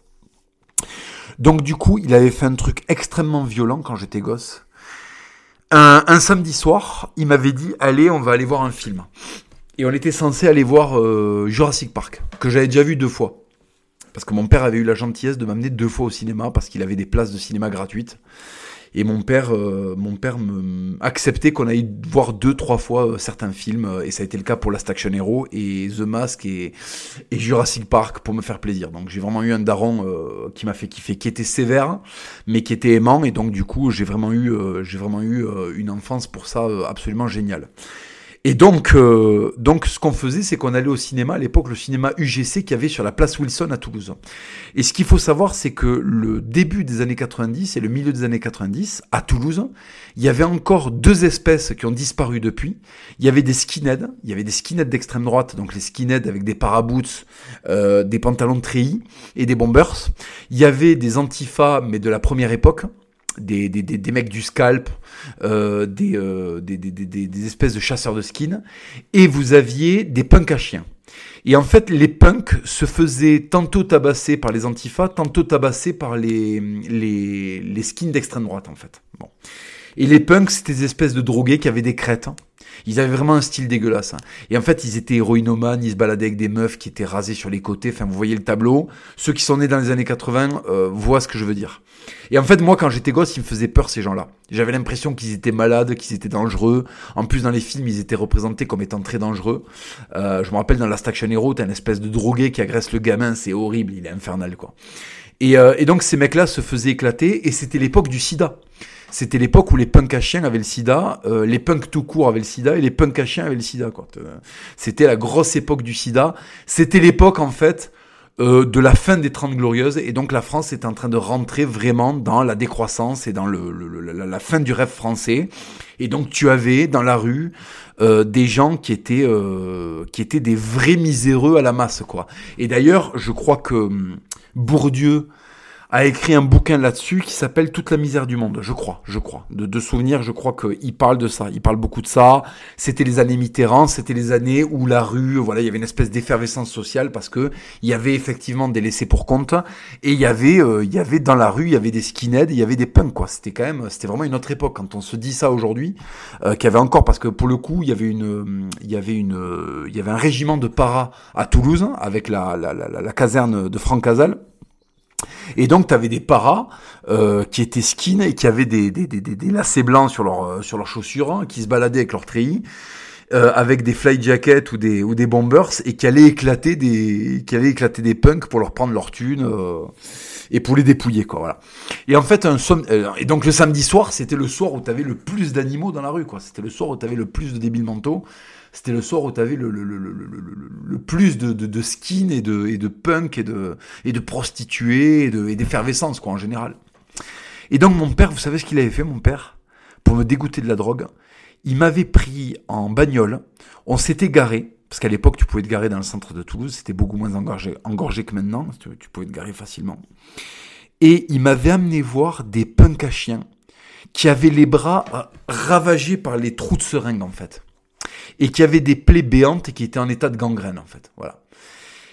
Speaker 1: Donc du coup, il avait fait un truc extrêmement violent quand j'étais gosse. Un, samedi soir, il m'avait dit allez, on va aller voir un film. Et on était censé aller voir euh, Jurassic Park, que j'avais déjà vu deux fois. Parce que mon père avait eu la gentillesse de m'amener deux fois au cinéma parce qu'il avait des places de cinéma gratuites. Et mon père, euh, mon père me acceptait qu'on aille voir deux, trois fois euh, certains films. Euh, et ça a été le cas pour Last Action Hero et The Mask et, et Jurassic Park pour me faire plaisir. Donc j'ai vraiment eu un daron qui m'a fait kiffer, qui était sévère, mais qui était aimant. Et donc du coup, j'ai vraiment eu, j'ai vraiment eu une enfance pour ça absolument géniale. Et donc, euh, donc ce qu'on faisait, c'est qu'on allait au cinéma, à l'époque, le cinéma UGC qui avait sur la place Wilson à Toulouse. Et ce qu'il faut savoir, c'est que le début des années 90 et le milieu des années 90, à Toulouse, il y avait encore deux espèces qui ont disparu depuis. Il y avait des skinheads, il y avait des skinheads d'extrême droite, donc les skinheads avec des paraboots, euh, des pantalons de treillis et des bombers. Il y avait des antifas, mais de la première époque, des, des, des, mecs du scalp, euh, des, euh, des, des, espèces de chasseurs de skins, et vous aviez des punks à chiens. Et en fait, les punks se faisaient tantôt tabasser par les antifas, tantôt tabasser par les, les, les skins d'extrême droite, en fait. Bon. Et les punks, c'était des espèces de drogués qui avaient des crêtes. Hein. Ils avaient vraiment un style dégueulasse. Hein. Et en fait, ils étaient héroïnomanes, ils se baladaient avec des meufs qui étaient rasées sur les côtés. Enfin, vous voyez le tableau. Ceux qui sont nés dans les années 80 euh, voient ce que je veux dire. Et en fait, moi, quand j'étais gosse, ils me faisaient peur, ces gens-là. J'avais l'impression qu'ils étaient malades, qu'ils étaient dangereux. En plus, dans les films, ils étaient représentés comme étant très dangereux. Euh, je me rappelle dans Last Action Hero, t'as une espèce de drogué qui agresse le gamin. C'est horrible, il est infernal, quoi. Et, euh, et donc, ces mecs-là se faisaient éclater. Et c'était l'époque du sida. C'était l'époque où les punks à chiens avaient le sida, euh, les punks tout court avaient le sida et les punks à chiens avaient le sida. Quoi. C'était la grosse époque du sida. C'était l'époque en fait euh, de la fin des Trente Glorieuses et donc la France est en train de rentrer vraiment dans la décroissance et dans le, la fin du rêve français. Et donc tu avais dans la rue euh, des gens qui étaient qui étaient des vrais miséreux à la masse quoi. Et d'ailleurs je crois que hum, Bourdieu a écrit un bouquin là-dessus qui s'appelle Toute la misère du monde, je crois, je crois. De, de souvenirs, je crois qu'il parle de ça. Il parle beaucoup de ça. C'était les années Mitterrand, c'était les années où la rue, voilà, il y avait une espèce d'effervescence sociale parce que il y avait effectivement des laissés pour compte et il y avait, euh, il y avait dans la rue, il y avait des skinheads, il y avait des punks, quoi. C'était quand même, c'était vraiment une autre époque. Quand on se dit ça aujourd'hui, euh, qu'il y avait encore, parce que pour le coup, il y avait une, il y avait une, il y avait un régiment de para à Toulouse avec la, la, la, la caserne de Franck Casal Et donc, tu avais des paras euh, qui étaient skin et qui avaient des, des, des, des lacets blancs sur, leur, euh, sur leurs chaussures, hein, qui se baladaient avec leur treillis. Euh, avec des fly jackets ou des ou des bombers et qui allaient éclater des qui allaient éclater des punks pour leur prendre leur thune euh, et pour les dépouiller quoi voilà. Et en fait un euh, et donc le samedi soir, c'était le soir où tu avais le plus d'animaux dans la rue quoi, c'était le soir où tu avais le plus de débiles mentaux. C'était le soir où tu avais le, le, le, le, plus de, de, de skin et de, et de punk et de, et de prostituées et, de, et d'effervescence, quoi, en général. Et donc, mon père, vous savez ce qu'il avait fait, mon père? Pour me dégoûter de la drogue, il m'avait pris en bagnole, on s'était garé, parce qu'à l'époque, tu pouvais te garer dans le centre de Toulouse, c'était beaucoup moins engorgé, engorgé que maintenant, tu, pouvais te garer facilement. Et il m'avait amené voir des punks à chiens qui avaient les bras ravagés par les trous de seringue, en fait. Et qui avaient des plaies béantes et qui étaient en état de gangrène, en fait. Voilà.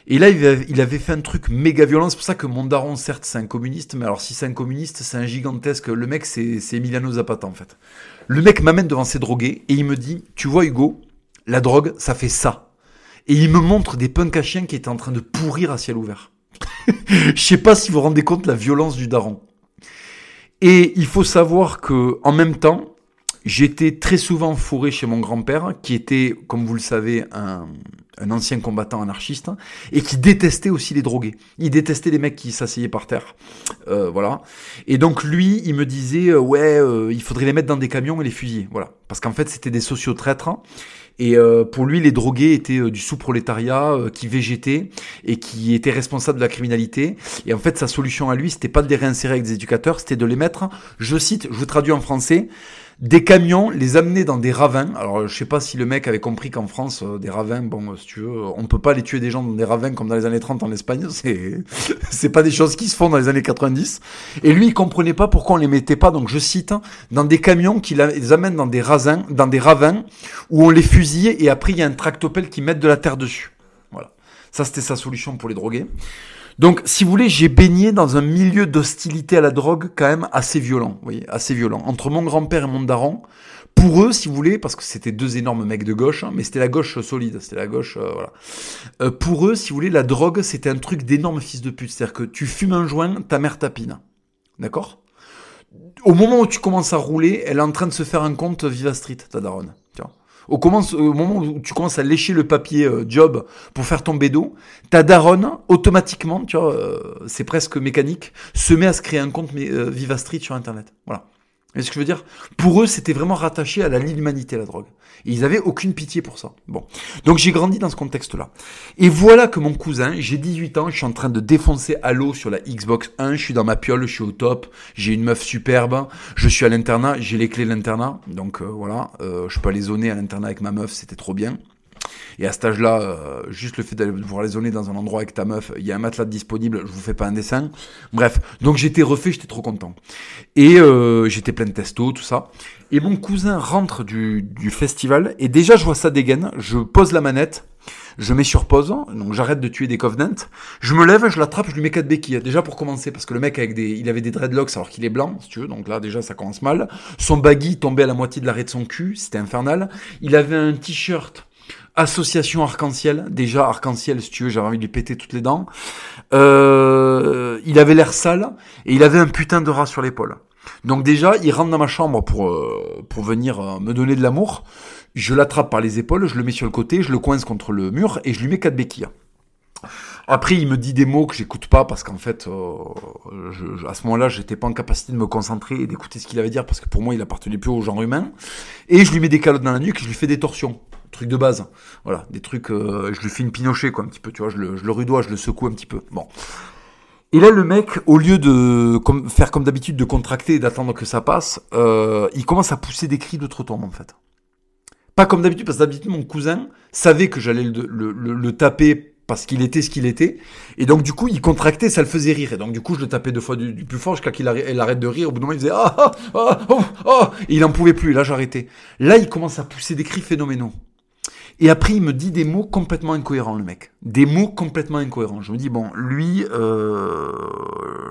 Speaker 1: Et là, il avait fait un truc méga violent. C'est pour ça que mon daron, certes, c'est un communiste, mais alors si c'est un communiste, c'est un gigantesque. Le mec, c'est Emiliano Zapata, en fait. Le mec m'amène devant ses drogués et il me dit Tu vois, Hugo, la drogue, ça fait ça. Et il me montre des punks à qui étaient en train de pourrir à ciel ouvert. Je sais pas si vous vous rendez compte de la violence du daron. Et il faut savoir que, en même temps, j'étais très souvent fourré chez mon grand-père, qui était, comme vous le savez, un, un ancien combattant anarchiste, et qui détestait aussi les drogués. Il détestait les mecs qui s'asseyaient par terre. Euh, voilà. Et donc lui, il me disait, euh, ouais, euh, il faudrait les mettre dans des camions et les fusiller. Voilà. Parce qu'en fait, c'était des sociaux traîtres. Et pour lui, les drogués étaient du sous-prolétariat qui végétait et qui était responsable de la criminalité. Et en fait, sa solution à lui, c'était pas de les réinsérer avec des éducateurs, c'était de les mettre, je cite, je vous traduis en français, des camions, les amener dans des ravins. Alors, je sais pas si le mec avait compris qu'en France, euh, des ravins, bon, si tu veux, on peut pas les tuer des gens dans des ravins comme dans les années 30 en Espagne. C'est, c'est pas des choses qui se font dans les années 90. Et lui, il comprenait pas pourquoi on les mettait pas, donc je cite, dans des camions qui les amènent dans des ravins, dans des ravins, où on les fusille et après il y a un tractopelle qui met de la terre dessus. Voilà. Ça, c'était sa solution pour les droguer. Donc, si vous voulez, j'ai baigné dans un milieu d'hostilité à la drogue quand même assez violent, voyez, assez violent. Entre mon grand-père et mon daron, pour eux, si vous voulez, parce que c'était deux énormes mecs de gauche, hein, mais c'était la gauche solide, c'était la gauche, euh, voilà. Euh, pour eux, si vous voulez, la drogue, c'était un truc d'énorme fils de pute. C'est-à-dire que tu fumes un joint, ta mère tapine. D'accord? Au moment où tu commences à rouler, elle est en train de se faire un compte Viva Street, ta daronne. Au, moment où tu commences à lécher le papier euh, job pour faire ton bédo, ta daronne, automatiquement, tu vois, euh, c'est presque mécanique, se met à se créer un compte mais, euh, Viva Street sur Internet. Voilà. Et ce que je veux dire Pour eux, c'était vraiment rattaché à la l'humanité, la drogue. Et ils avaient aucune pitié pour ça. Bon. Donc j'ai grandi dans ce contexte-là. Et voilà que mon cousin, j'ai 18 ans, je suis en train de défoncer Halo sur la Xbox 1, je suis dans ma piole, je suis au top, j'ai une meuf superbe, je suis à l'internat, j'ai les clés de l'internat. Donc euh, voilà, euh, je peux aller zoner à l'internat avec ma meuf, c'était trop bien. Et à cet âge-là, euh, juste le fait de pouvoir les zoner dans un endroit avec ta meuf, il y a un matelas disponible, je vous fais pas un dessin. Bref, donc j'étais refait, j'étais trop content. Et euh, j'étais plein de testo, tout ça. Et mon cousin rentre du, du festival, et déjà je vois ça dégaine, je pose la manette, je mets sur pause, donc j'arrête de tuer des Covenants. Je me lève, je l'attrape, je lui mets quatre béquilles. Déjà pour commencer, parce que le mec avec des, il avait des dreadlocks alors qu'il est blanc, si tu veux. Donc là déjà ça commence mal. Son baggy tombait à la moitié de l'arrêt de son cul, c'était infernal. Il avait un t-shirt Association Arc-en-Ciel, déjà Arc-en-Ciel, si tu veux, j'avais envie de lui péter toutes les dents. Euh, il avait l'air sale et il avait un putain de rat sur l'épaule. Donc déjà, il rentre dans ma chambre pour euh, pour venir euh, me donner de l'amour. Je l'attrape par les épaules, je le mets sur le côté, je le coince contre le mur et je lui mets quatre béquilles. Après, il me dit des mots que j'écoute pas parce qu'en fait, à ce moment-là, j'étais pas en capacité de me concentrer et d'écouter ce qu'il avait dire parce que pour moi, il appartenait plus au genre humain. Et je lui mets des calottes dans la nuque et je lui fais des torsions truc de base. Voilà, des trucs, euh, je lui fais une pinochet, quoi, un petit peu, tu vois, je le, je le rudois, je le secoue un petit peu. Bon. Et là, le mec, au lieu de faire comme d'habitude, de contracter et d'attendre que ça passe, euh, il commence à pousser des cris de trottoir, en fait. Pas comme d'habitude, parce que d'habitude, mon cousin savait que j'allais le, taper parce qu'il était ce qu'il était. Et donc, du coup, il contractait, ça le faisait rire. Et donc, du coup, je le tapais deux fois du, plus fort jusqu'à qu'il arrête, de rire. Au bout d'un moment, il faisait ah, ah, ah, oh, oh, Et il en pouvait plus. Et là, j'arrêtais. Là, il commence à pousser des cris phénoménaux. Et après, il me dit des mots complètement incohérents, le mec. Des mots complètement incohérents. Je me dis, bon, lui, euh,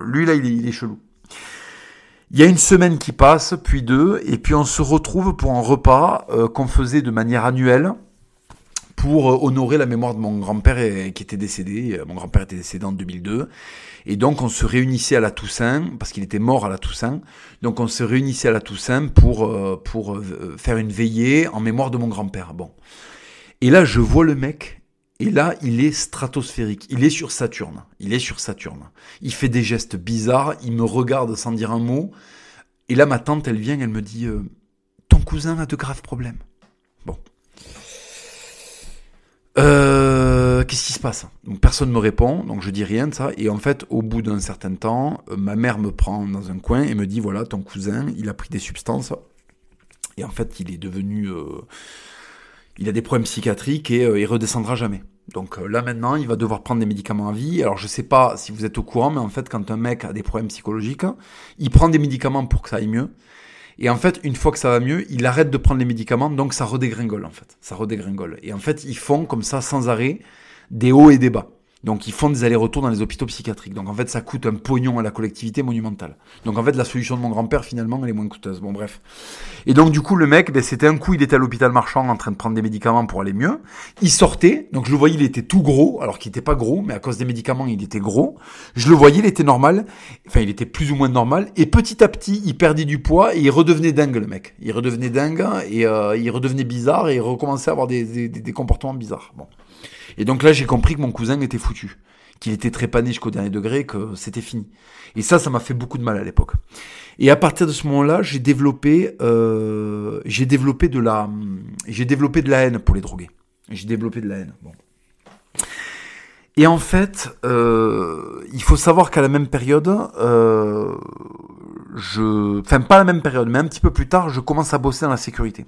Speaker 1: lui là, il est, chelou. Il y a une semaine qui passe, puis deux, et puis on se retrouve pour un repas euh, qu'on faisait de manière annuelle pour euh, honorer la mémoire de mon grand-père qui était décédé. Mon grand-père était décédé en 2002. Et donc on se réunissait à la Toussaint, parce qu'il était mort à la Toussaint. Donc on se réunissait à la Toussaint pour, pour faire une veillée en mémoire de mon grand-père. Bon. Et là, je vois le mec, et là, il est stratosphérique. Il est sur Saturne. Il est sur Saturne. Il fait des gestes bizarres, il me regarde sans dire un mot. Et là, ma tante, elle vient, elle me dit euh, Ton cousin a de graves problèmes. Bon. Euh, Qu'est-ce qui se passe? Donc, Personne ne me répond, donc je dis rien de ça. Et en fait, au bout d'un certain temps, euh, ma mère me prend dans un coin et me dit Voilà, ton cousin, il a pris des substances. Et en fait, il est devenu. Euh, il a des problèmes psychiatriques et il redescendra jamais. Donc là maintenant, il va devoir prendre des médicaments à vie. Alors je sais pas si vous êtes au courant, mais en fait, quand un mec a des problèmes psychologiques, il prend des médicaments pour que ça aille mieux. Et en fait, une fois que ça va mieux, il arrête de prendre les médicaments, donc ça redégringole en fait. Ça redégringole. Et en fait, ils font comme ça sans arrêt des hauts et des bas. Donc ils font des allers-retours dans les hôpitaux psychiatriques. Donc en fait, ça coûte un pognon à la collectivité monumentale. Donc en fait, la solution de mon grand-père, finalement, elle est moins coûteuse. Bon, bref. Et donc du coup, le mec, ben, c'était un coup, il était à l'hôpital marchand en train de prendre des médicaments pour aller mieux. Il sortait, donc je le voyais, il était tout gros, alors qu'il était pas gros, mais à cause des médicaments, il était gros. Je le voyais, il était normal. Enfin, il était plus ou moins normal. Et petit à petit, il perdait du poids et il redevenait dingue, le mec. Il redevenait dingue et euh, il redevenait bizarre et il recommençait à avoir des, des, des comportements bizarres. Bon. Et donc là, j'ai compris que mon cousin était foutu, qu'il était trépané jusqu'au dernier degré, que c'était fini. Et ça, ça m'a fait beaucoup de mal à l'époque. Et à partir de ce moment-là, j'ai développé, euh, j'ai développé de la, j'ai développé de la haine pour les drogués. J'ai développé de la haine. Bon. Et en fait, euh, il faut savoir qu'à la même période, euh, je, enfin pas la même période, mais un petit peu plus tard, je commence à bosser dans la sécurité.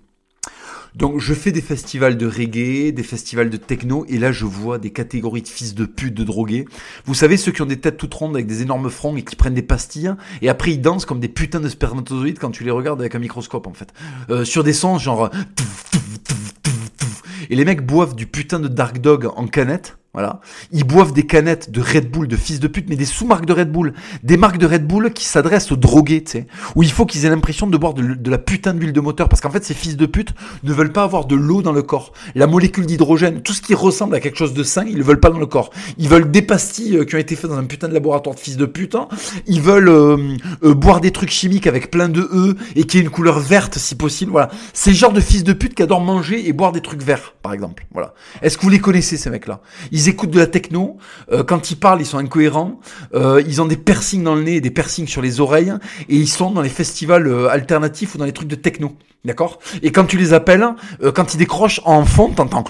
Speaker 1: Donc je fais des festivals de reggae, des festivals de techno, et là je vois des catégories de fils de pute, de drogués. Vous savez ceux qui ont des têtes toutes rondes avec des énormes fronts et qui prennent des pastilles, et après ils dansent comme des putains de spermatozoïdes quand tu les regardes avec un microscope en fait. Euh, sur des sons genre... Et les mecs boivent du putain de Dark Dog en canette. Voilà. Ils boivent des canettes de Red Bull, de fils de pute, mais des sous-marques de Red Bull. Des marques de Red Bull qui s'adressent aux drogués, tu sais. Où il faut qu'ils aient l'impression de boire de, la putain d'huile de moteur. Parce qu'en fait, ces fils de pute ne veulent pas avoir de l'eau dans le corps. La molécule d'hydrogène, tout ce qui ressemble à quelque chose de sain, ils le veulent pas dans le corps. Ils veulent des pastilles euh, qui ont été faites dans un putain de laboratoire de fils de pute. Hein. Ils veulent euh, euh, boire des trucs chimiques avec plein de E et qui aient une couleur verte si possible. Voilà. C'est le genre de fils de pute qui adorent manger et boire des trucs verts, par exemple. Voilà. Est-ce que vous les connaissez, ces mecs-là? Ils écoutent de la techno euh, quand ils parlent, ils sont incohérents. Euh, ils ont des piercings dans le nez et des piercings sur les oreilles. Et ils sont dans les festivals euh, alternatifs ou dans les trucs de techno. D'accord? Et quand tu les appelles, quand ils décrochent en fond, t'entends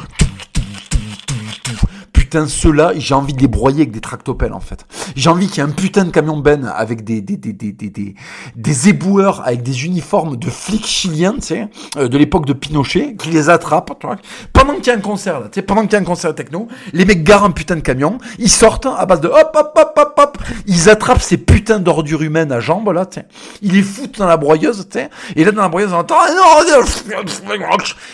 Speaker 1: putain, ceux-là, j'ai envie de les broyer avec des tractopelles, en fait. J'ai envie qu'il y ait un putain de camion ben avec des, des, des, des, des, des, éboueurs avec des uniformes de flics chiliens, tu sais, euh, de l'époque de Pinochet, qui les vois. Pendant qu'il y a un concert, tu sais, pendant qu'il y a un concert techno, les mecs garent un putain de camion, ils sortent à base de hop, hop, hop, hop, hop, ils attrapent ces putains d'ordures humaines à jambes, là, tu sais. Ils les foutent dans la broyeuse, tu sais. Et là, dans la broyeuse, on entend,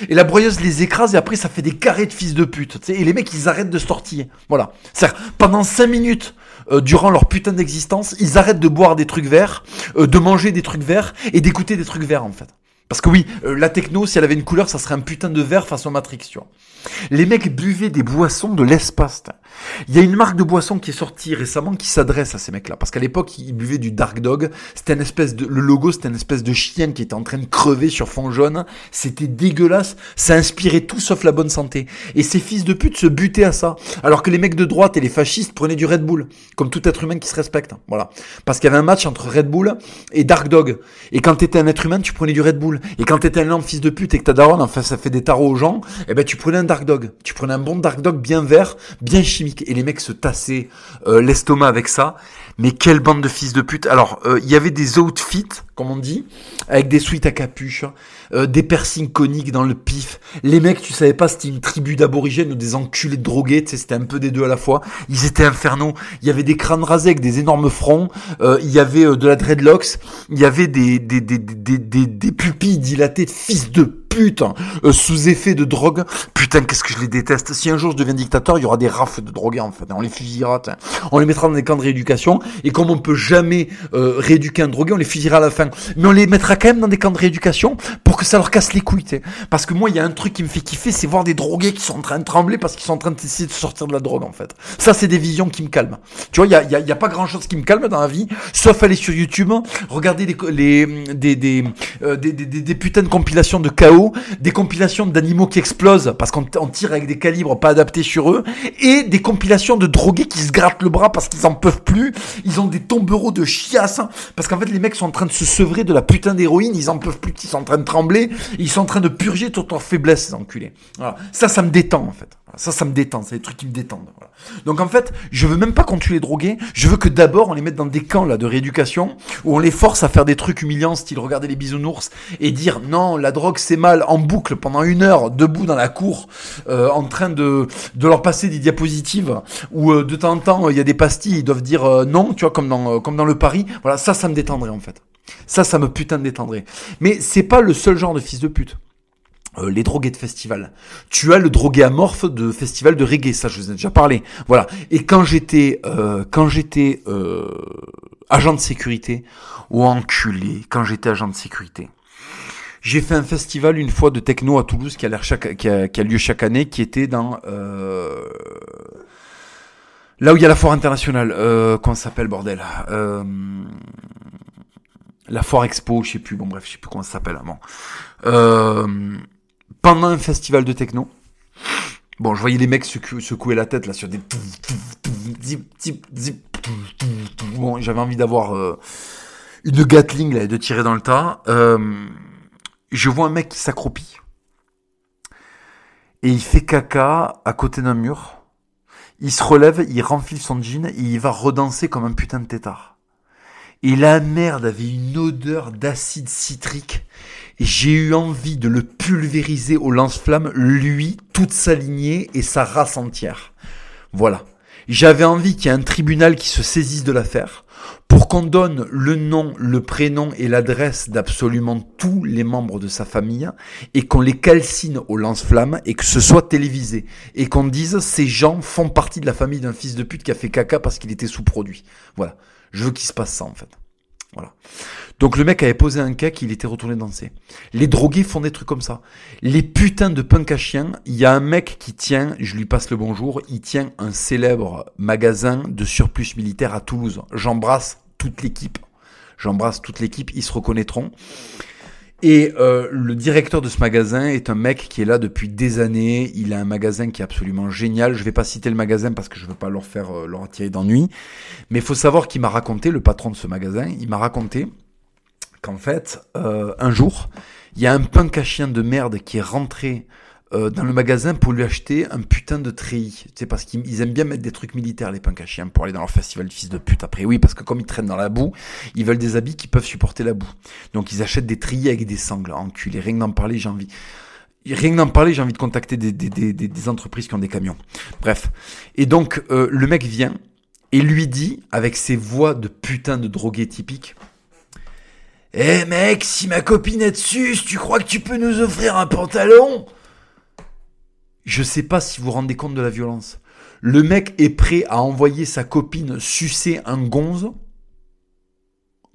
Speaker 1: et la broyeuse les écrase et après, ça fait des carrés de fils de pute, tu sais. Et les mecs, ils arrêtent de sortir voilà. cest pendant 5 minutes, euh, durant leur putain d'existence, ils arrêtent de boire des trucs verts, euh, de manger des trucs verts et d'écouter des trucs verts en fait. Parce que oui, euh, la techno, si elle avait une couleur, ça serait un putain de vert face au Matrix, tu vois. Les mecs buvaient des boissons de l'espace. Il y a une marque de boisson qui est sortie récemment qui s'adresse à ces mecs-là. Parce qu'à l'époque, ils buvaient du Dark Dog. C'était une espèce de, le logo, c'était une espèce de chien qui était en train de crever sur fond jaune. C'était dégueulasse. Ça inspirait tout sauf la bonne santé. Et ces fils de pute se butaient à ça. Alors que les mecs de droite et les fascistes prenaient du Red Bull. Comme tout être humain qui se respecte. Voilà. Parce qu'il y avait un match entre Red Bull et Dark Dog. Et quand t'étais un être humain, tu prenais du Red Bull. Et quand t'étais un énorme fils de pute et que ta daronne, enfin, ça fait des tarots aux gens, eh ben, tu prenais un Dark Dog. Tu prenais un bon Dark Dog bien vert, bien chimique. Et les mecs se tassaient euh, l'estomac avec ça. Mais quelle bande de fils de pute. Alors, euh, il y avait des outfits, comme on dit, avec des suites à capuche, euh, des piercings coniques dans le pif. Les mecs, tu savais pas, c'était une tribu d'aborigènes ou des enculés de drogués, tu sais, c'était un peu des deux à la fois. Ils étaient infernaux. Il y avait des crânes rasés avec des énormes fronts. il y avait de la dreadlocks. Il y avait des, des, des, des, des, pupilles dilatées de fils de pute euh, sous effet de drogue. Putain, qu'est-ce que je les déteste. Si un jour je deviens dictateur, il y aura des rafles de drogués en fait. On les fusillera, on les mettra dans des camps de rééducation. Et comme on peut jamais euh, rééduquer un drogué, on les fusillera à la fin. Mais on les mettra quand même dans des camps de rééducation pour que ça leur casse les couilles. Parce que moi, il y a un truc qui me fait kiffer, c'est voir des drogués qui sont en train de trembler parce qu'ils sont en train d'essayer de sortir de la drogue en fait. Ça, c'est des visions qui me calment. Tu vois, il y a, y, a, y a, pas grand-chose qui me calme dans la vie, sauf aller sur YouTube, regarder les, les des, des, euh, des, des, des, putains de compilations de chaos, des compilations d'animaux qui explosent parce qu'on tire avec des calibres pas adaptés sur eux, et des compilations de drogués qui se grattent le bras parce qu'ils en peuvent plus. Ils ont des tombereaux de chiasse parce qu'en fait les mecs sont en train de se sevrer de la putain d'héroïne, ils en peuvent plus, ils sont en train de trembler, ils sont en train de purger toute leur faiblesse, ces enculés. Voilà. Ça, ça me détend en fait. Ça, ça me détend. C'est des trucs qui me détendent. Donc en fait, je veux même pas qu'on tue les drogués. Je veux que d'abord on les mette dans des camps là de rééducation où on les force à faire des trucs humiliants, style regarder les bisounours et dire non, la drogue c'est mal en boucle pendant une heure debout dans la cour, euh, en train de de leur passer des diapositives où euh, de temps en temps il y a des pastilles, ils doivent dire euh, non, tu vois comme dans euh, comme dans le Paris. Voilà, ça, ça me détendrait en fait. Ça, ça me putain de détendrait. Mais c'est pas le seul genre de fils de pute. Euh, les drogués de festival. Tu as le drogué amorphe de festival de reggae, ça je vous ai déjà parlé. Voilà. Et quand j'étais euh, quand j'étais euh, agent de sécurité, ou enculé, quand j'étais agent de sécurité. J'ai fait un festival une fois de techno à Toulouse qui a, lieu chaque année, qui était dans là où il y a la foire internationale. Euh, comment s'appelle bordel? La foire expo, je sais plus. Bon bref, je sais plus comment ça s'appelle. Bon. Euh, pendant un festival de techno. Bon, je voyais les mecs secouer la tête là sur des. Bon, j'avais envie d'avoir euh, une Gatling là et de tirer dans le tas. Euh, je vois un mec qui s'accroupit et il fait caca à côté d'un mur. Il se relève, il renfile son jean et il va redanser comme un putain de tétard. Et la merde avait une odeur d'acide citrique j'ai eu envie de le pulvériser au lance-flamme, lui, toute sa lignée et sa race entière. Voilà. J'avais envie qu'il y ait un tribunal qui se saisisse de l'affaire pour qu'on donne le nom, le prénom et l'adresse d'absolument tous les membres de sa famille et qu'on les calcine au lance-flamme et que ce soit télévisé et qu'on dise ces gens font partie de la famille d'un fils de pute qui a fait caca parce qu'il était sous-produit. Voilà. Je veux qu'il se passe ça en fait. Voilà. Donc le mec avait posé un cake, il était retourné danser. Les drogués font des trucs comme ça. Les putains de punk à chiens, il y a un mec qui tient, je lui passe le bonjour, il tient un célèbre magasin de surplus militaire à Toulouse. J'embrasse toute l'équipe. J'embrasse toute l'équipe, ils se reconnaîtront. Et euh, le directeur de ce magasin est un mec qui est là depuis des années. Il a un magasin qui est absolument génial. Je vais pas citer le magasin parce que je veux pas leur faire euh, leur attirer d'ennui. Mais il faut savoir qu'il m'a raconté, le patron de ce magasin, il m'a raconté qu'en fait, euh, un jour, il y a un punk à chien de merde qui est rentré euh, dans le magasin pour lui acheter un putain de treillis. Sais, parce qu'ils aiment bien mettre des trucs militaires, les punks pour aller dans leur festival de fils de pute. Après, oui, parce que comme ils traînent dans la boue, ils veulent des habits qui peuvent supporter la boue. Donc ils achètent des treillis avec des sangles. Enculé, rien que d'en parler, j'ai envie... Rien que d'en parler, j'ai envie de contacter des, des, des, des, entreprises qui ont des camions. Bref. Et donc, euh, le mec vient et lui dit, avec ses voix de putain de drogué typique, eh mec, si ma copine est dessus, tu crois que tu peux nous offrir un pantalon Je sais pas si vous vous rendez compte de la violence. Le mec est prêt à envoyer sa copine sucer un gonze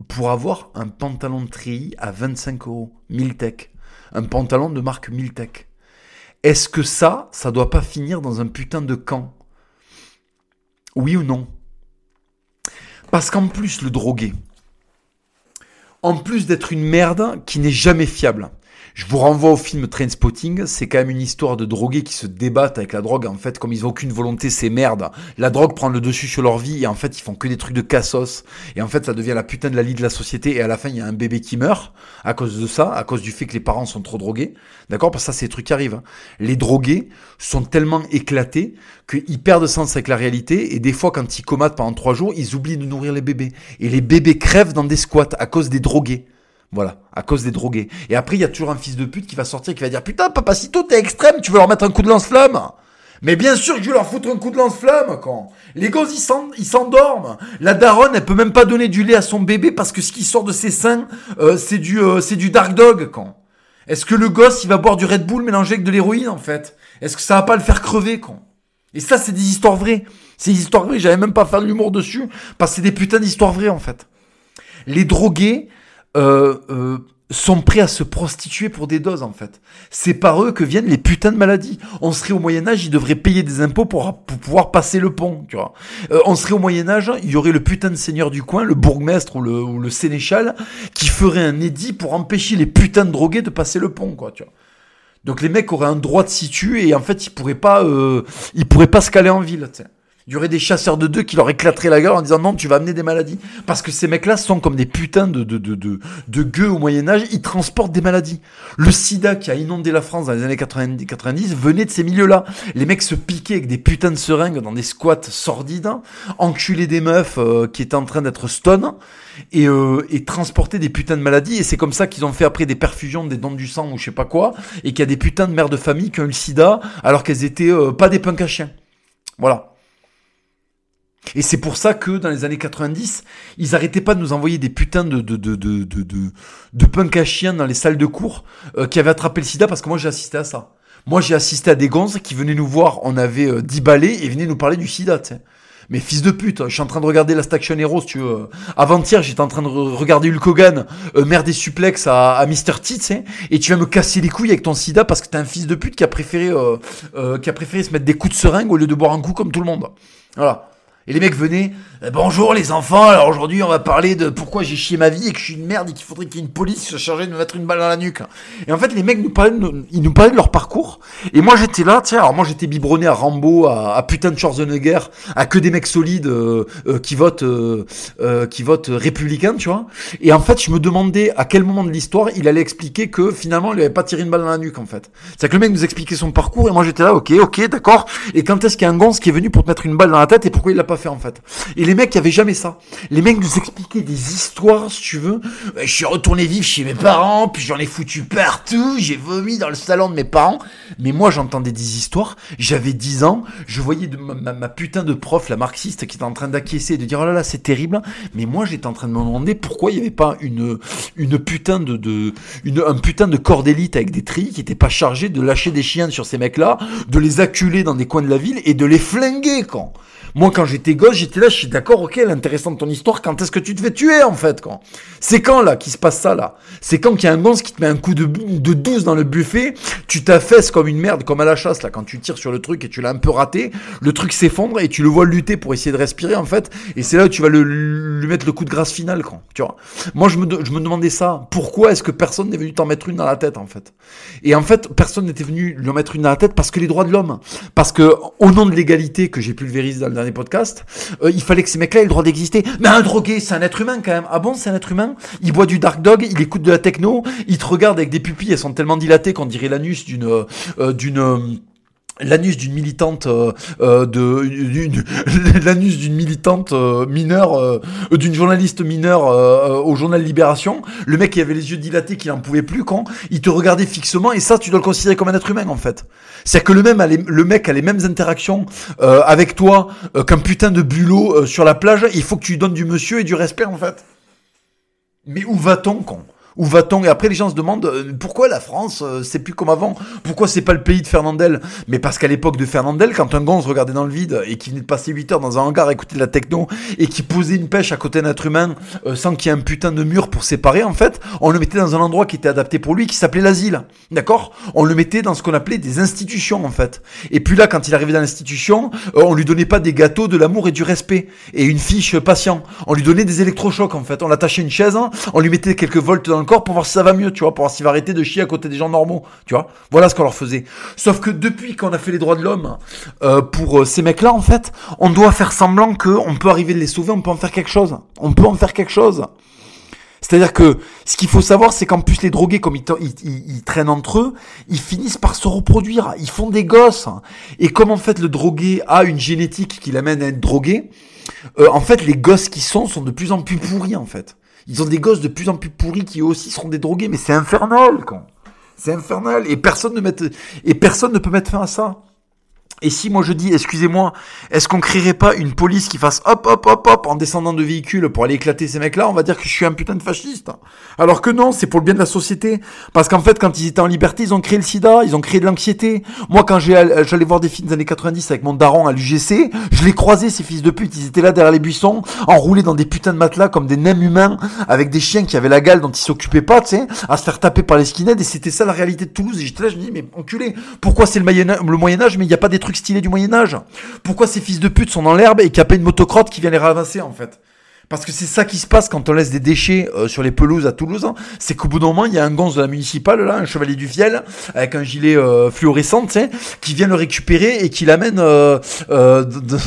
Speaker 1: pour avoir un pantalon de treillis à 25 euros. Miltech. Un pantalon de marque Miltech. Est-ce que ça, ça doit pas finir dans un putain de camp? Oui ou non? Parce qu'en plus, le drogué, en plus d'être une merde qui n'est jamais fiable. Je vous renvoie au film Trainspotting, c'est quand même une histoire de drogués qui se débattent avec la drogue. En fait, comme ils ont aucune volonté, c'est merde. La drogue prend le dessus sur leur vie et en fait, ils font que des trucs de cassos. Et en fait, ça devient la putain de la lie de la société. Et à la fin, il y a un bébé qui meurt à cause de ça, à cause du fait que les parents sont trop drogués. D'accord? Parce que ça, c'est des trucs qui arrivent. Hein. Les drogués sont tellement éclatés qu'ils perdent sens avec la réalité. Et des fois, quand ils comatent pendant trois jours, ils oublient de nourrir les bébés. Et les bébés crèvent dans des squats à cause des drogués. Voilà, à cause des drogués. Et après, il y a toujours un fils de pute qui va sortir et qui va dire Putain, papa, si t'es extrême, tu veux leur mettre un coup de lance-flamme Mais bien sûr que je vais leur foutre un coup de lance-flamme quand Les gosses, ils s'endorment. La daronne, elle peut même pas donner du lait à son bébé parce que ce qui sort de ses seins, euh, c'est du, euh, c'est du dark dog quand. Est-ce que le gosse, il va boire du Red Bull mélangé avec de l'héroïne, en fait? Est-ce que ça va pas le faire crever, con? Et ça, c'est des histoires vraies. C'est des histoires vraies, j'avais même pas fait de l'humour dessus, parce que c'est des putains d'histoires vraies, en fait. Les drogués, euh, euh, sont prêts à se prostituer pour des doses en fait. C'est par eux que viennent les putains de maladies. On serait au Moyen Âge, ils devraient payer des impôts pour, pouvoir passer le pont, tu vois. Euh, on serait au Moyen Âge, il y aurait le putain de seigneur du coin, le bourgmestre ou le, ou le sénéchal, qui ferait un édit pour empêcher les putains de drogués de passer le pont, quoi, tu vois. Donc les mecs auraient un droit de situ et en fait ils pourraient pas, euh, ils pourraient pas se caler en ville. Il y aurait des chasseurs de deux qui leur éclateraient la gueule en disant non, tu vas amener des maladies. Parce que ces mecs-là sont comme des putains de, de, de, de, de gueux au Moyen-Âge, ils transportent des maladies. Le sida qui a inondé la France dans les années 90, 90 venait de ces milieux-là. Les mecs se piquaient avec des putains de seringues dans des squats sordides, enculaient des meufs euh, qui étaient en train d'être stone et, euh, et transporter des putains de maladies. Et c'est comme ça qu'ils ont fait après des perfusions, des dons du sang ou je sais pas quoi, et qu'il y a des putains de mères de famille qui ont eu le sida alors qu'elles étaient euh, pas des punks à chiens. Voilà. Et c'est pour ça que dans les années 90, ils arrêtaient pas de nous envoyer des putains de de de de de, de, punk à chiens dans les salles de cours euh, qui avaient attrapé le sida parce que moi j'ai assisté à ça. Moi j'ai assisté à des gonzes qui venaient nous voir, on avait euh, 10 balais et venaient nous parler du sida, tu sais. Mais fils de pute, je suis en train de regarder Last Action Hero, tu veux. Avant-hier, j'étais en train de regarder Hulk Hogan, euh, mère des suplex à, à Mr. T, tu et tu vas me casser les couilles avec ton sida parce que t'es un fils de pute qui a préféré, euh, euh, qui a préféré se mettre des coups de seringue au lieu de boire un coup comme tout le monde. Voilà. Et les mecs venaient, euh, bonjour les enfants, alors aujourd'hui on va parler de pourquoi j'ai chié ma vie et que je suis une merde et qu'il faudrait qu'il y ait une police se chargeait de me mettre une balle dans la nuque. Et en fait les mecs nous parlaient de, ils nous parlaient de leur parcours. Et moi j'étais là, tiens, alors moi j'étais biberonné à Rambo, à, putain de Schwarzenegger, à que des mecs solides euh, euh, qui votent qui votent républicains, tu vois. Et en fait je me demandais à quel moment de l'histoire il allait expliquer que finalement il avait pas tiré une balle dans la nuque en fait. C'est que le mec nous expliquait son parcours et moi j'étais là, ok, ok, d'accord. Et quand est-ce qu'il y a un gonze qui est venu pour te mettre une balle dans la tête et pourquoi il l'a fait en fait. Et les mecs, il y avait jamais ça. Les mecs nous expliquaient des histoires, si tu veux. Je suis retourné vivre chez mes parents, puis j'en ai foutu partout, j'ai vomi dans le salon de mes parents. Mais moi, j'entendais des histoires. J'avais 10 ans, je voyais ma, putain de prof, la marxiste, qui était en train d'acquiescer et de dire oh là là, c'est terrible. Mais moi, j'étais en train de me demander pourquoi il n'y avait pas une une putain de, de une, un putain de corps d'élite avec des trilles qui n'était pas chargé de lâcher des chiens sur ces mecs-là, de les acculer dans des coins de la ville et de les flinguer quand. Moi, quand j'étais gosse, j'étais là, je suis d'accord, ok, l'intéressant de ton histoire, quand est-ce que tu te fais tuer, en fait, quand C'est quand, là, qui se passe ça, là? C'est quand qu'il y a un gonze qui te met un coup de, de 12 dans le buffet, tu t'affaisses comme une merde, comme à la chasse, là, quand tu tires sur le truc et tu l'as un peu raté, le truc s'effondre et tu le vois lutter pour essayer de respirer, en fait, et c'est là où tu vas lui mettre le coup de grâce final, quand, tu vois? Moi, je me, je me demandais ça. Pourquoi est-ce que personne n'est venu t'en mettre une dans la tête, en fait? Et en fait, personne n'était venu lui en mettre une dans la tête parce que les droits de l'homme, parce que, au nom de l'égalité que j'ai pulvérisé dans dernier podcast, euh, il fallait que ces mecs-là aient le droit d'exister. Mais un drogué, c'est un être humain quand même. Ah bon, c'est un être humain? Il boit du dark dog, il écoute de la techno, il te regarde avec des pupilles, elles sont tellement dilatées qu'on dirait l'anus d'une euh, d'une l'anus d'une militante euh, euh l'anus d'une militante euh, mineure d'une journaliste mineure au journal Libération. Le mec qui avait les yeux dilatés qui n'en pouvait plus quand il te regardait fixement et ça tu dois le considérer comme un être humain en fait. C'est que le même le mec a les mêmes interactions avec toi qu'un putain de bulot sur la plage. Il faut que tu lui donnes du monsieur et du respect en fait. Mais où va-t-on quand où va-t-on Et après, les gens se demandent euh, pourquoi la France, euh, c'est plus comme avant Pourquoi c'est pas le pays de Fernandel Mais parce qu'à l'époque de Fernandel, quand un gonze regardait dans le vide et qui venait de passer 8 heures dans un hangar à écouter de la techno et qui posait une pêche à côté d'un être humain euh, sans qu'il y ait un putain de mur pour séparer, en fait, on le mettait dans un endroit qui était adapté pour lui, qui s'appelait l'asile. D'accord On le mettait dans ce qu'on appelait des institutions, en fait. Et puis là, quand il arrivait dans l'institution, on lui donnait pas des gâteaux, de l'amour et du respect et une fiche patient. On lui donnait des électrochocs, en fait. On l'attachait une chaise, hein, on lui mettait quelques volts dans pour voir si ça va mieux, tu vois, pour voir s'il va arrêter de chier à côté des gens normaux, tu vois. Voilà ce qu'on leur faisait. Sauf que depuis qu'on a fait les droits de l'homme euh, pour euh, ces mecs-là, en fait, on doit faire semblant qu'on peut arriver de les sauver, on peut en faire quelque chose. On peut en faire quelque chose. C'est-à-dire que ce qu'il faut savoir, c'est qu'en plus les drogués, comme ils, ils, traînent entre eux, ils finissent par se reproduire. Ils font des gosses. Et comme en fait le drogué a une génétique qui l'amène à être drogué, euh, en fait les gosses qui sont sont de plus en plus pourris en fait. Ils ont des gosses de plus en plus pourris qui aussi seront des drogués, mais c'est infernal, quoi. C'est infernal. Et personne ne met, et personne ne peut mettre fin à ça. Et si moi je dis, excusez-moi, est-ce qu'on créerait pas une police qui fasse hop hop hop hop en descendant de véhicule pour aller éclater ces mecs-là On va dire que je suis un putain de fasciste. Alors que non, c'est pour le bien de la société. Parce qu'en fait, quand ils étaient en liberté, ils ont créé le sida, ils ont créé de l'anxiété. Moi, quand j'allais voir des films des années 90 avec mon daron à l'UGC, je les croisais ces fils de pute. Ils étaient là derrière les buissons, enroulés dans des putains de matelas comme des nems humains, avec des chiens qui avaient la gale dont ils s'occupaient pas, tu sais, à se faire taper par les skinheads. Et c'était ça la réalité de Toulouse. Et j'étais là, je me dis, mais enculé, pourquoi c'est le Moyen Âge, mais il n'y a pas des trucs stylés du Moyen Âge. Pourquoi ces fils de pute sont dans l'herbe et qu'il n'y a pas une motocrotte qui vient les ramasser en fait? Parce que c'est ça qui se passe quand on laisse des déchets euh, sur les pelouses à Toulouse. Hein. C'est qu'au bout d'un moment, il y a un gonze de la municipale, là, un chevalier du fiel, avec un gilet euh, fluorescent, qui vient le récupérer et qui l'amène euh, euh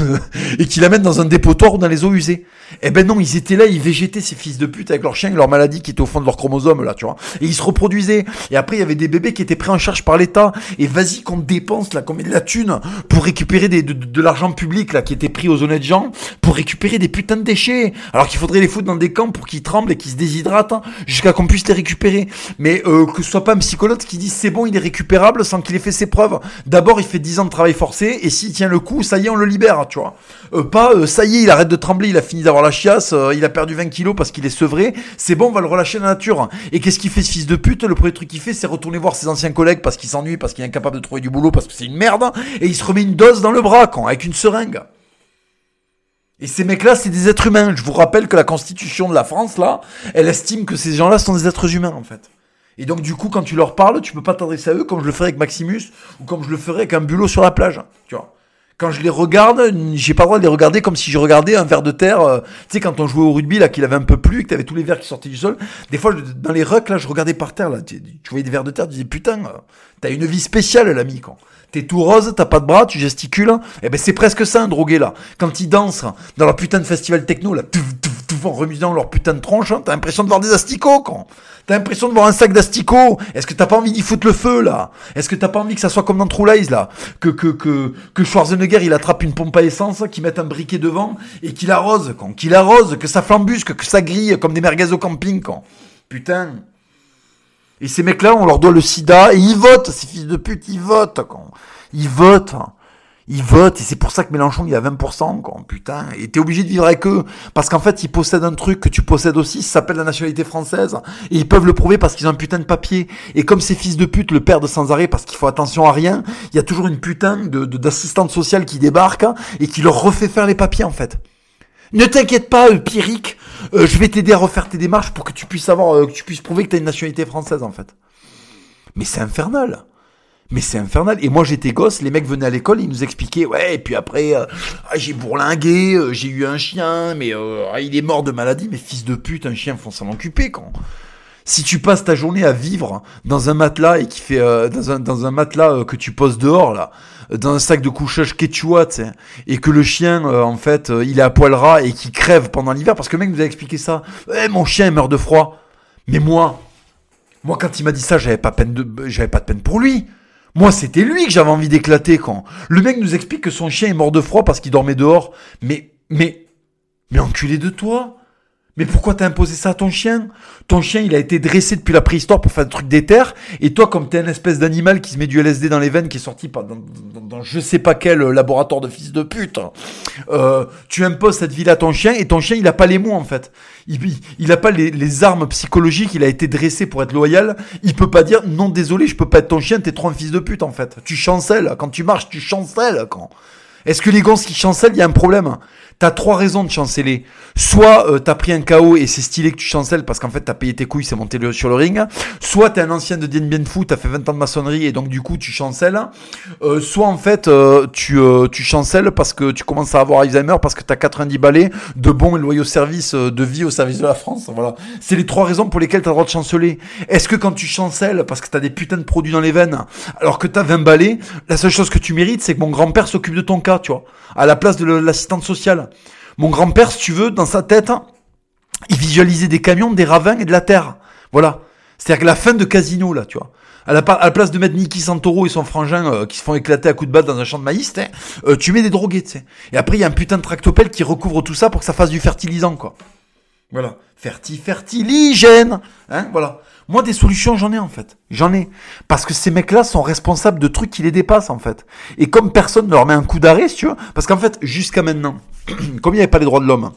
Speaker 1: et qui l'amène dans un dépotoir ou dans les eaux usées. Eh ben non, ils étaient là, ils végétaient ces fils de pute avec leurs chiens et leur maladie qui était au fond de leur chromosome là, tu vois. Et ils se reproduisaient. Et après, il y avait des bébés qui étaient pris en charge par l'État. Et vas-y qu'on dépense là, qu'on de la thune pour récupérer des, de, l'argent public là qui était pris aux honnêtes gens pour récupérer des putains de déchets. Alors qu'il faudrait les foutre dans des camps pour qu'ils tremblent et qu'ils se déshydratent hein, jusqu'à qu'on puisse les récupérer. Mais euh, que ce soit pas un psychologue qui dit c'est bon, il est récupérable sans qu'il ait fait ses preuves. D'abord, il fait 10 ans de travail forcé et s'il tient le coup, ça y est, on le libère, tu vois. Euh, pas euh, ça y est, il arrête de trembler, il a fini d'avoir la chiasse, euh, il a perdu 20 kilos parce qu'il est sevré. C'est bon, on va le relâcher dans la nature. Et qu'est-ce qu'il fait ce fils de pute? Le premier truc qu'il fait, c'est retourner voir ses anciens collègues parce qu'il s'ennuie, parce qu'il est incapable de trouver du boulot, parce que c'est une merde. Et il se remet une dose dans le bras, quand, avec une seringue. Et ces mecs-là, c'est des êtres humains. Je vous rappelle que la constitution de la France, là, elle estime que ces gens-là sont des êtres humains, en fait. Et donc, du coup, quand tu leur parles, tu peux pas t'adresser à eux comme je le ferais avec Maximus ou comme je le ferais avec un bulot sur la plage. Tu vois quand je les regarde, j'ai pas le droit de les regarder comme si je regardais un verre de terre. Euh, tu sais, quand on jouait au rugby, là, qu'il avait un peu plu et que t'avais tous les verres qui sortaient du sol. Des fois, dans les rucks, là, je regardais par terre, là. Tu, voyais des verres de terre, tu disais, putain, euh, t'as une vie spéciale, l'ami, quand. T'es tout rose, t'as pas de bras, tu gesticules. Eh ben, c'est presque ça, un drogué, là. Quand ils dansent dans leur putain de festival techno, là, tout, en remusant leur putain de tronche, hein, t'as l'impression de voir des asticots, quand. T'as l'impression de voir un sac d'asticots. Est-ce que t'as pas envie d'y foutre le feu, là? Est-ce que t'as pas envie que ça soit comme dans True Lies, là? Que, que, que, que Schwarzenegger, il attrape une pompe à essence, qu'il mette un briquet devant, et qu'il arrose, quand Qu'il arrose, que ça flambusque, que ça grille, comme des merguez au camping, quand Putain. Et ces mecs-là, on leur doit le sida, et ils votent, ces fils de pute, ils votent, quand Ils votent. Ils votent et c'est pour ça que Mélenchon il a 20%, quoi. Putain. Et t'es obligé de vivre avec eux. Parce qu'en fait, ils possèdent un truc que tu possèdes aussi, ça s'appelle la nationalité française. Et ils peuvent le prouver parce qu'ils ont un putain de papier. Et comme ces fils de pute le perdent sans arrêt parce qu'il faut attention à rien, il y a toujours une putain de, d'assistante sociale qui débarque et qui leur refait faire les papiers, en fait. Ne t'inquiète pas, euh, euh, je vais t'aider à refaire tes démarches pour que tu puisses avoir, euh, que tu puisses prouver que t'as une nationalité française, en fait. Mais c'est infernal. Mais c'est infernal. Et moi, j'étais gosse, les mecs venaient à l'école, ils nous expliquaient, ouais, et puis après, euh, ah, j'ai bourlingué, euh, j'ai eu un chien, mais ah, il est mort de maladie, mais fils de pute, un chien, faut s'en occuper, quand. Si tu passes ta journée à vivre dans un matelas et qui fait dans un dans un matelas que tu poses dehors là, dans un sac de couchage quechua, sais, et que le chien en fait il est à poil ras et qui crève pendant l'hiver parce que le mec nous a expliqué ça. Eh, mon chien meurt de froid. Mais moi, moi quand il m'a dit ça, j'avais pas peine de j'avais pas de peine pour lui. Moi, c'était lui que j'avais envie d'éclater quand. Le mec nous explique que son chien est mort de froid parce qu'il dormait dehors. Mais, mais, mais enculé de toi. Mais pourquoi t'as imposé ça à ton chien? Ton chien, il a été dressé depuis la préhistoire pour faire des trucs d'éther, et toi, comme t'es un espèce d'animal qui se met du LSD dans les veines, qui est sorti dans, dans, je sais pas quel laboratoire de fils de pute, euh, tu imposes cette vie à ton chien, et ton chien, il a pas les mots en fait. Il, il a pas les, armes psychologiques, il a été dressé pour être loyal. Il peut pas dire non désolé, je peux pas être ton chien, t'es trop un fils de pute en fait. Tu chancelles quand tu marches, tu chancelles quand. Est-ce que les gonzes qui chancellent, il y a un problème? T'as trois raisons de chanceler. Soit euh, t'as pris un KO et c'est stylé que tu chancelles parce qu'en fait t'as payé tes couilles, c'est monté sur le ring. Soit t'es un ancien de Dien Bien Phu, t'as fait 20 ans de maçonnerie et donc du coup tu chancelles. Euh, soit en fait euh, tu, tu chancelles parce que tu commences à avoir Alzheimer parce que t'as 90 balais de bons et loyaux services de vie au service de la France. Voilà. C'est les trois raisons pour lesquelles t'as le droit de chanceler. Est-ce que quand tu chancelles parce que t'as des putains de produits dans les veines alors que t'as 20 balais, la seule chose que tu mérites c'est que mon grand-père s'occupe de ton cas, tu vois, à la place de l'assistante sociale. Mon grand-père, si tu veux, dans sa tête, il visualisait des camions, des ravins et de la terre. Voilà. C'est-à-dire que la fin de Casino, là, tu vois. À la, place de mettre Niki Santoro et son frangin euh, qui se font éclater à coups de balle dans un champ de maïs, euh, tu mets des drogués. Et après, il y a un putain de tractopelle qui recouvre tout ça pour que ça fasse du fertilisant, quoi. Voilà. Ferti, fertiligène. Hein, voilà. Moi, des solutions, j'en ai en fait. J'en ai. Parce que ces mecs-là sont responsables de trucs qui les dépassent en fait. Et comme personne ne leur met un coup d'arrêt, si tu veux, parce qu'en fait, jusqu'à maintenant, comme il n'y avait pas les droits de l'homme,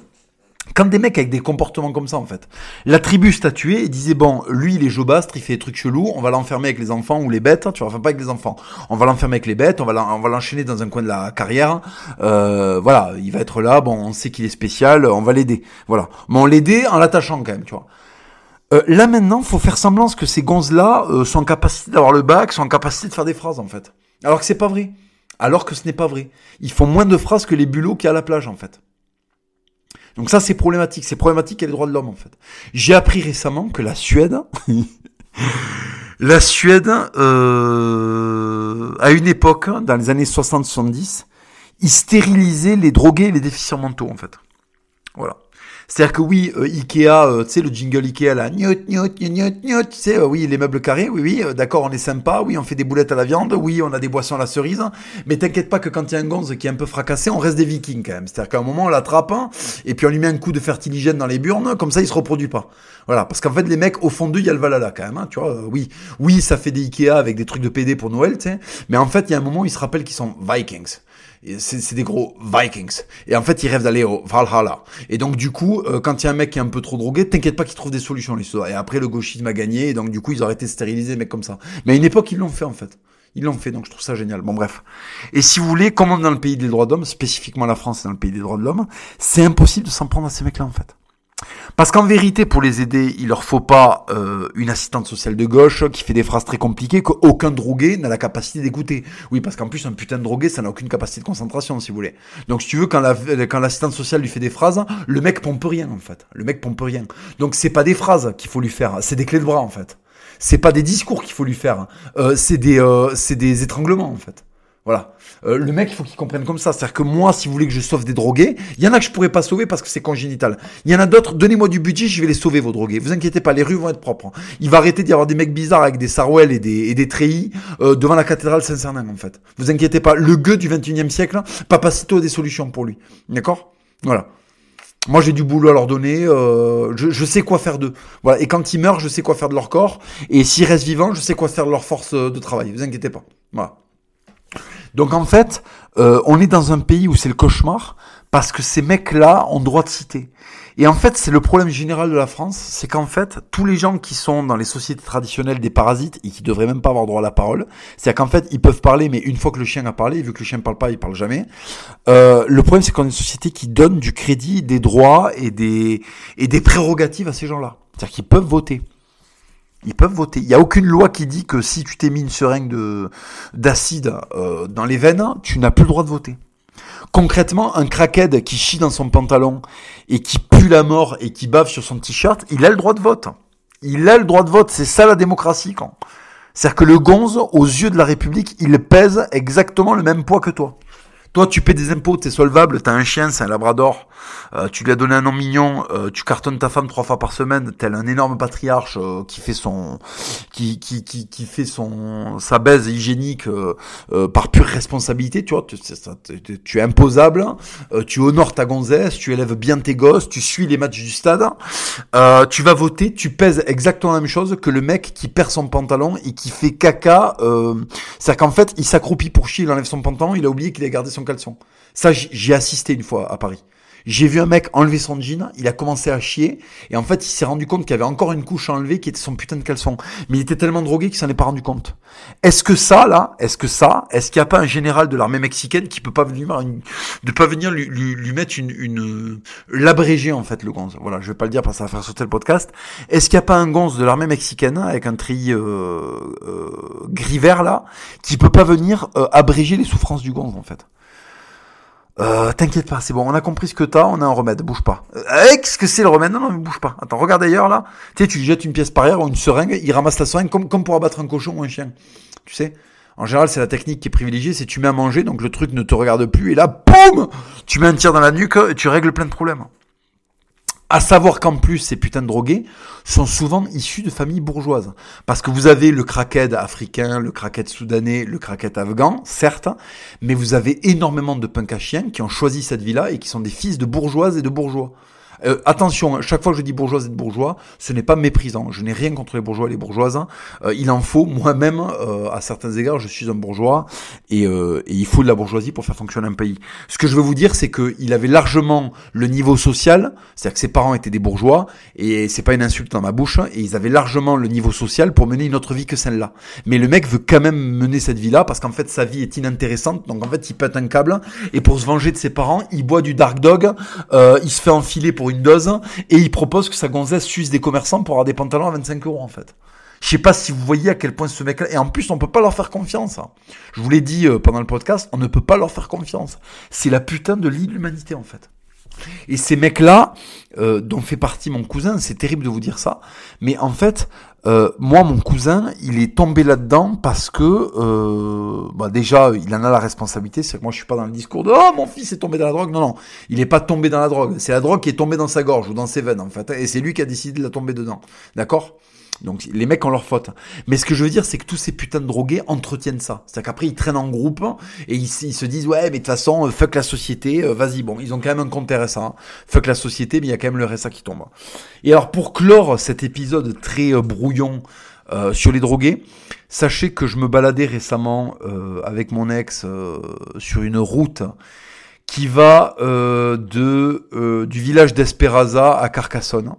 Speaker 1: quand des mecs avec des comportements comme ça, en fait, la tribu statuait et disait bon, lui il est jobastre, il fait des trucs chelous, on va l'enfermer avec les enfants ou les bêtes, tu vois, enfin pas avec les enfants, on va l'enfermer avec les bêtes, on va l'enchaîner dans un coin de la carrière, euh, voilà, il va être là, bon, on sait qu'il est spécial, on va l'aider, voilà, mais on l'aider en l'attachant quand même, tu vois. Euh, là maintenant, faut faire semblance que ces gonzes-là euh, sont en capacité d'avoir le bac, sont en capacité de faire des phrases en fait, alors que c'est pas vrai, alors que ce n'est pas vrai. Ils font moins de phrases que les bulots qui à la plage en fait. Donc ça, c'est problématique. C'est problématique a les droits de l'homme, en fait. J'ai appris récemment que la Suède, la Suède, euh, à une époque, dans les années 60-70, ils stérilisaient les drogués et les déficients mentaux, en fait. Voilà. C'est-à-dire que oui, euh, Ikea, euh, tu sais, le jingle Ikea là, tu sais, euh, oui, les meubles carrés, oui, oui, d'accord, on est sympa, oui, on fait des boulettes à la viande, oui, on a des boissons à la cerise, mais t'inquiète pas que quand il y a un gonze qui est un peu fracassé, on reste des vikings quand même. C'est-à-dire qu'à un moment, on l'attrape, hein, et puis on lui met un coup de fertiligène dans les burnes, comme ça, il se reproduit pas. Voilà, parce qu'en fait, les mecs, au fond d'eux, il y a le Valhalla quand même, hein, tu vois, oui, oui, ça fait des Ikea avec des trucs de PD pour Noël, tu sais, mais en fait, il y a un moment, ils se rappellent qu'ils sont vikings c'est des gros Vikings. Et en fait, ils rêvent d'aller au Valhalla. Et donc, du coup, euh, quand il y a un mec qui est un peu trop drogué, t'inquiète pas qu'ils trouvent des solutions, l'histoire. Et après, le gauchisme a gagné, et donc, du coup, ils ont arrêté de stériliser mecs comme ça. Mais à une époque, ils l'ont fait, en fait. Ils l'ont fait, donc je trouve ça génial. Bon, bref. Et si vous voulez, comme dans le pays des droits de l'homme, spécifiquement la France, c'est dans le pays des droits de l'homme, c'est impossible de s'en prendre à ces mecs-là, en fait. Parce qu'en vérité, pour les aider, il leur faut pas euh, une assistante sociale de gauche qui fait des phrases très compliquées qu'aucun drogué n'a la capacité d'écouter. Oui, parce qu'en plus, un putain de drogué, ça n'a aucune capacité de concentration, si vous voulez. Donc, si tu veux, quand la, quand l'assistante sociale lui fait des phrases, le mec pompe rien, en fait. Le mec pompe rien. Donc, c'est pas des phrases qu'il faut lui faire, c'est des clés de bras, en fait. C'est pas des discours qu'il faut lui faire. Euh, c'est des, euh, c'est des étranglements, en fait. Voilà. Euh, le mec, il faut qu'il comprenne comme ça. C'est-à-dire que moi, si vous voulez que je sauve des drogués, il y en a que je pourrais pas sauver parce que c'est congénital. Il y en a d'autres, donnez-moi du budget, je vais les sauver, vos drogués. Vous inquiétez pas, les rues vont être propres. Hein. Il va arrêter d'y avoir des mecs bizarres avec des sarouels et des, et des treillis euh, devant la cathédrale Saint-Cernin, en fait. Vous inquiétez pas. Le gueux du 21e siècle, Papacito a des solutions pour lui. D'accord? Voilà. Moi, j'ai du boulot à leur donner. Euh, je, je, sais quoi faire d'eux. Voilà. Et quand ils meurent, je sais quoi faire de leur corps. Et s'ils restent vivants, je sais quoi faire de leur force de travail. Vous inquiétez pas. Voilà. Donc en fait, euh, on est dans un pays où c'est le cauchemar parce que ces mecs-là ont droit de citer. Et en fait, c'est le problème général de la France, c'est qu'en fait, tous les gens qui sont dans les sociétés traditionnelles des parasites et qui devraient même pas avoir droit à la parole, c'est qu'en fait, ils peuvent parler, mais une fois que le chien a parlé, vu que le chien parle pas, il parle jamais. Euh, le problème, c'est qu'on est une société qui donne du crédit, des droits et des et des prérogatives à ces gens-là. C'est-à-dire qu'ils peuvent voter. Ils peuvent voter. Il n'y a aucune loi qui dit que si tu t'es mis une seringue de d'acide euh, dans les veines, tu n'as plus le droit de voter. Concrètement, un crackhead qui chie dans son pantalon et qui pue la mort et qui bave sur son t-shirt, il a le droit de vote. Il a le droit de vote. C'est ça la démocratie, quand. C'est-à-dire que le gonze, aux yeux de la République, il pèse exactement le même poids que toi. Toi, tu paies des impôts, t'es solvable, t'as un chien, c'est un labrador, euh, tu lui as donné un nom mignon, euh, tu cartonnes ta femme trois fois par semaine, tel un énorme patriarche euh, qui fait son, qui, qui, qui, qui, fait son, sa baise hygiénique par pure responsabilité, tu vois, tu, tu es imposable, tu honores ta gonzesse, tu élèves bien tes gosses, tu suis les matchs du stade, tu vas voter, tu pèses exactement la même chose que le mec qui perd son pantalon et qui fait caca, c'est-à-dire qu'en fait, il s'accroupit pour chier, il enlève son pantalon, il a oublié qu'il a gardé son caleçon. Ça, j'ai assisté une fois à Paris. J'ai vu un mec enlever son jean, il a commencé à chier, et en fait, il s'est rendu compte qu'il y avait encore une couche enlevée qui était son putain de caleçon. Mais il était tellement drogué qu'il s'en est pas rendu compte. Est-ce que ça, là, est-ce que ça, est-ce qu'il n'y a pas un général de l'armée mexicaine qui peut pas venir, de pas venir lui, lui, mettre une, une l'abréger, en fait, le gonze? Voilà, je vais pas le dire parce que ça va faire sauter le podcast. Est-ce qu'il n'y a pas un gonze de l'armée mexicaine avec un tri euh, euh, gris vert, là, qui peut pas venir euh, abréger les souffrances du gonze, en fait? Euh, t'inquiète pas, c'est bon, on a compris ce que t'as, on a un remède, bouge pas. Euh, ce que c'est le remède Non, non, mais bouge pas. Attends, regarde ailleurs là. Tu sais, tu lui jettes une pièce par ailleurs ou une seringue, il ramasse la seringue comme, comme pour abattre un cochon ou un chien. Tu sais En général, c'est la technique qui est privilégiée, c'est tu mets à manger, donc le truc ne te regarde plus, et là, boum Tu mets un tir dans la nuque et tu règles plein de problèmes. À savoir qu'en plus, ces putains de drogués sont souvent issus de familles bourgeoises. Parce que vous avez le crackhead africain, le crackhead soudanais, le crackhead afghan, certes, mais vous avez énormément de punks qui ont choisi cette vie-là et qui sont des fils de bourgeoises et de bourgeois. Euh, attention, hein, chaque fois que je dis bourgeoise et bourgeois, ce n'est pas méprisant. Je n'ai rien contre les bourgeois et les bourgeoises. Hein. Euh, il en faut. Moi-même, euh, à certains égards, je suis un bourgeois et, et, il faut de la bourgeoisie pour faire fonctionner un pays. Ce que je veux vous dire, c'est qu'il avait largement le niveau social, c'est-à-dire que ses parents étaient des bourgeois et c'est pas une insulte dans ma bouche. Et ils avaient largement le niveau social pour mener une autre vie que celle-là. Mais le mec veut quand même mener cette vie-là parce qu'en fait sa vie est inintéressante. Donc en fait, il pète un câble et pour se venger de ses parents, il boit du dark dog, il se fait enfiler pour une dose et il propose que sa gonzesse suisse des commerçants pour avoir des pantalons à 25 euros en fait. Je sais pas si vous voyez à quel point ce mec-là. Et en plus, on peut pas leur faire confiance. Hein. Je vous l'ai dit euh, pendant le podcast, on ne peut pas leur faire confiance. C'est la putain de l'humanité en fait. Et ces mecs-là, euh, dont fait partie mon cousin, c'est terrible de vous dire ça, mais en fait, euh, moi, mon cousin, il est tombé là-dedans parce que, euh, bah déjà, il en a la responsabilité. C'est que moi, je suis pas dans le discours de oh mon fils est tombé dans la drogue. Non, non, il est pas tombé dans la drogue. C'est la drogue qui est tombée dans sa gorge ou dans ses veines en fait, et c'est lui qui a décidé de la tomber dedans. D'accord? Donc les mecs ont leur faute. Mais ce que je veux dire, c'est que tous ces putains de drogués entretiennent ça. C'est-à-dire qu'après ils traînent en groupe et ils, se disent ouais mais de toute façon euh, fuck la société, euh, vas-y bon ils ont quand même un compte RSA. Hein. Fuck la société mais il y a quand même le RSA qui tombe. Et alors pour clore cet épisode très euh, brouillon sur les drogués, sachez que je me baladais récemment avec mon ex sur une route qui va de du village d'Esperaza à Carcassonne.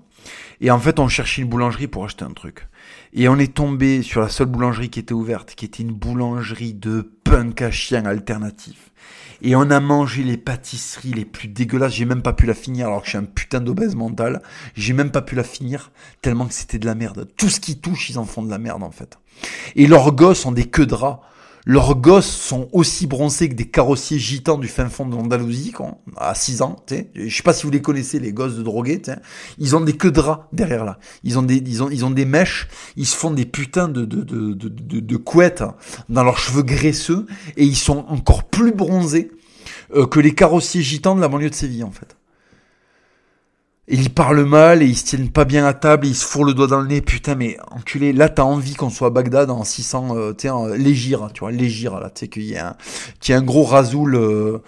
Speaker 1: Et en fait, on cherchait une boulangerie pour acheter un truc. Et on est tombé sur la seule boulangerie qui était ouverte, qui était une boulangerie de punk à chien alternatif. Et on a mangé les pâtisseries les plus dégueulasses. J'ai même pas pu la finir alors que je suis un putain d'obèse mental. J'ai même pas pu la finir tellement que c'était de la merde. Tout ce qui touche, ils en font de la merde en fait. Et leurs gosses ont des queues de rats leurs gosses sont aussi bronzés que des carrossiers gitans du fin fond de l'Andalousie, à 6 ans. sais. Je sais pas si vous les connaissez, les gosses de drogués. Ils ont des queues de rats derrière là. Ils ont des, ils ont, ils ont des mèches. Ils se font des putains de, de, de, de, de couettes dans leurs cheveux graisseux et ils sont encore plus bronzés euh, que les carrossiers gitans de la banlieue de Séville en fait. Et ils parlent mal et ils se tiennent pas bien à table et ils se fourrent le doigt dans le nez. Putain, mais enculé, là t'as envie qu'on soit à Bagdad en 600, euh, tu sais, légir, tu vois, légir, là, tu sais, qu'il y, a un, gros rasoul euh,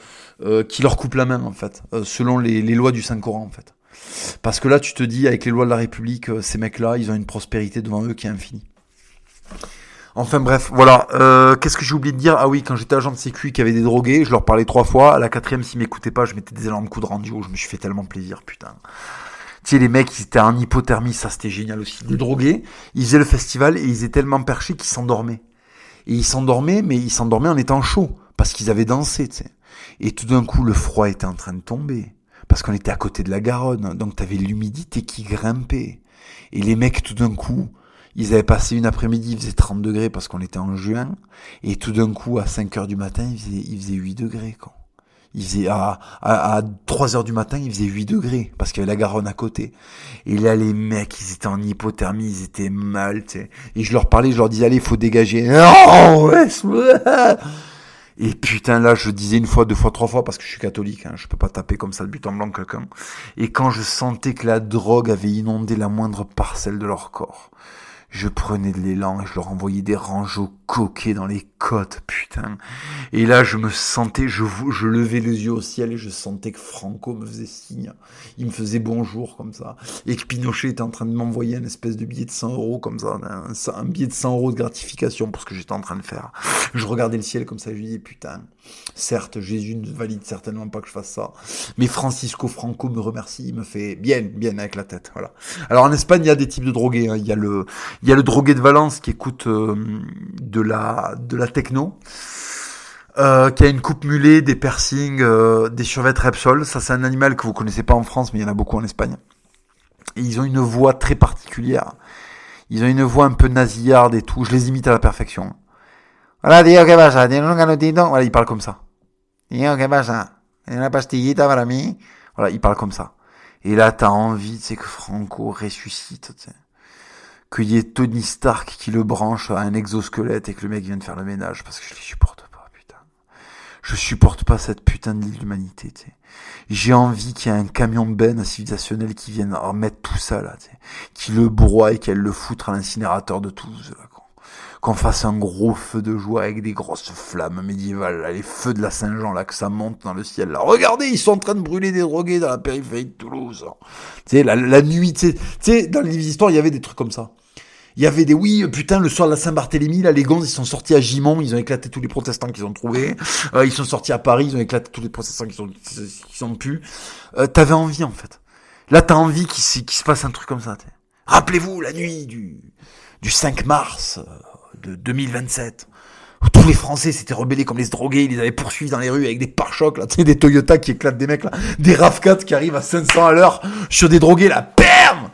Speaker 1: euh, qui leur coupe la main, en fait, euh, selon les, les, lois du Saint-Coran, en fait. Parce que là, tu te dis, avec les lois de la République, ces mecs-là, ils ont une prospérité devant eux qui est infinie. Enfin bref, voilà. Euh, Qu'est-ce que j'ai oublié de dire? Ah oui, quand j'étais agent de sécu qui avait des drogués, je leur parlais trois fois. À la quatrième, s'ils m'écoutaient pas, je mettais des énormes coups de radio. Je me suis fait tellement plaisir, putain. Tu sais, les mecs, ils étaient en hypothermie, ça c'était génial aussi. Des drogués, ils faisaient le festival et ils étaient tellement perchés qu'ils s'endormaient. Et ils s'endormaient, mais ils s'endormaient en étant chauds, parce qu'ils avaient dansé, tu sais. Et tout d'un coup, le froid était en train de tomber, parce qu'on était à côté de la Garonne, donc t'avais l'humidité qui grimpait. Et les mecs, tout d'un coup, ils avaient passé une après-midi, il faisait 30 degrés parce qu'on était en juin, et tout d'un coup, à 5 heures du matin, il faisait, il faisait 8 degrés, quoi. Il faisait, à, à, à 3 heures du matin, il faisait 8 degrés, parce qu'il y avait la Garonne à côté. Et là, les mecs, ils étaient en hypothermie, ils étaient mal, tu sais. Et je leur parlais, je leur disais, allez, il faut dégager. Et putain, là, je disais une fois, deux fois, trois fois, parce que je suis catholique, hein, je peux pas taper comme ça le but en blanc quelqu'un. Et quand je sentais que la drogue avait inondé la moindre parcelle de leur corps, je prenais de l'élan et je leur envoyais des rangeaux coqués dans les côtes, putain. Et là, je me sentais, je, je levais les yeux au ciel et je sentais que Franco me faisait signe. Il me faisait bonjour comme ça. Et que Pinochet était en train de m'envoyer un espèce de billet de 100 euros comme ça, un, billet de 100 euros de gratification pour ce que j'étais en train de faire. Je regardais le ciel comme ça, je lui disais, putain, certes, Jésus ne valide certainement pas que je fasse ça. Mais Francisco Franco me remercie, il me fait bien, bien avec la tête, voilà. Alors en Espagne, il y a des types de drogués. Hein. Il y a le, il y a le drogué de Valence qui écoute euh, de la de la techno. Euh, qui a une coupe mulet, des piercings, euh, des survêtes Repsol. Ça, c'est un animal que vous connaissez pas en France, mais il y en a beaucoup en Espagne. Et ils ont une voix très particulière. Ils ont une voix un peu nasillarde et tout. Je les imite à la perfection. Voilà, tío, ¿qué pasa? ¿Tienes un canutito? Voilà, il parle comme ça. Tío, ¿qué pasa? Una pastillita para mí? Voilà, il parle comme ça. Et là, t'as envie, tu sais, que Franco ressuscite, tu sais qu'il y ait Tony Stark qui le branche à un exosquelette et que le mec vienne faire le ménage parce que je les supporte pas, putain. Je supporte pas cette putain de l'humanité, tu sais. J'ai envie qu'il y ait un camion ben civilisationnel qui vienne remettre tout ça, là, tu sais. Qui le broie et qu'elle le foutre à l'incinérateur de Toulouse, là, qu'on fasse un gros feu de joie avec des grosses flammes médiévales, les feux de la Saint-Jean, là, que ça monte dans le ciel, là. Regardez, ils sont en train de brûler des drogués dans la périphérie de Toulouse. Tu sais, la, la nuit, tu sais, dans les histoires, il y avait des trucs comme ça. Il y avait des oui, putain, le soir de la Saint-Barthélemy, là, les gonzes, ils sont sortis à Gimont, ils ont éclaté tous les protestants qu'ils ont trouvés. Euh, ils sont sortis à Paris, ils ont éclaté tous les protestants qu'ils ont, qu'ils ont pu. Euh, T'avais envie, en fait. Là, t'as envie qu'il se, se passe un truc comme ça. Rappelez-vous, la nuit du, du 5 mars euh, de 2027, où tous les Français s'étaient rebellés comme les drogués, ils les avaient poursuivis dans les rues avec des pare-chocs, là, tu sais, des Toyota qui éclatent des mecs, là, des RAV4 qui arrivent à 500 à l'heure sur des drogués, là, PERM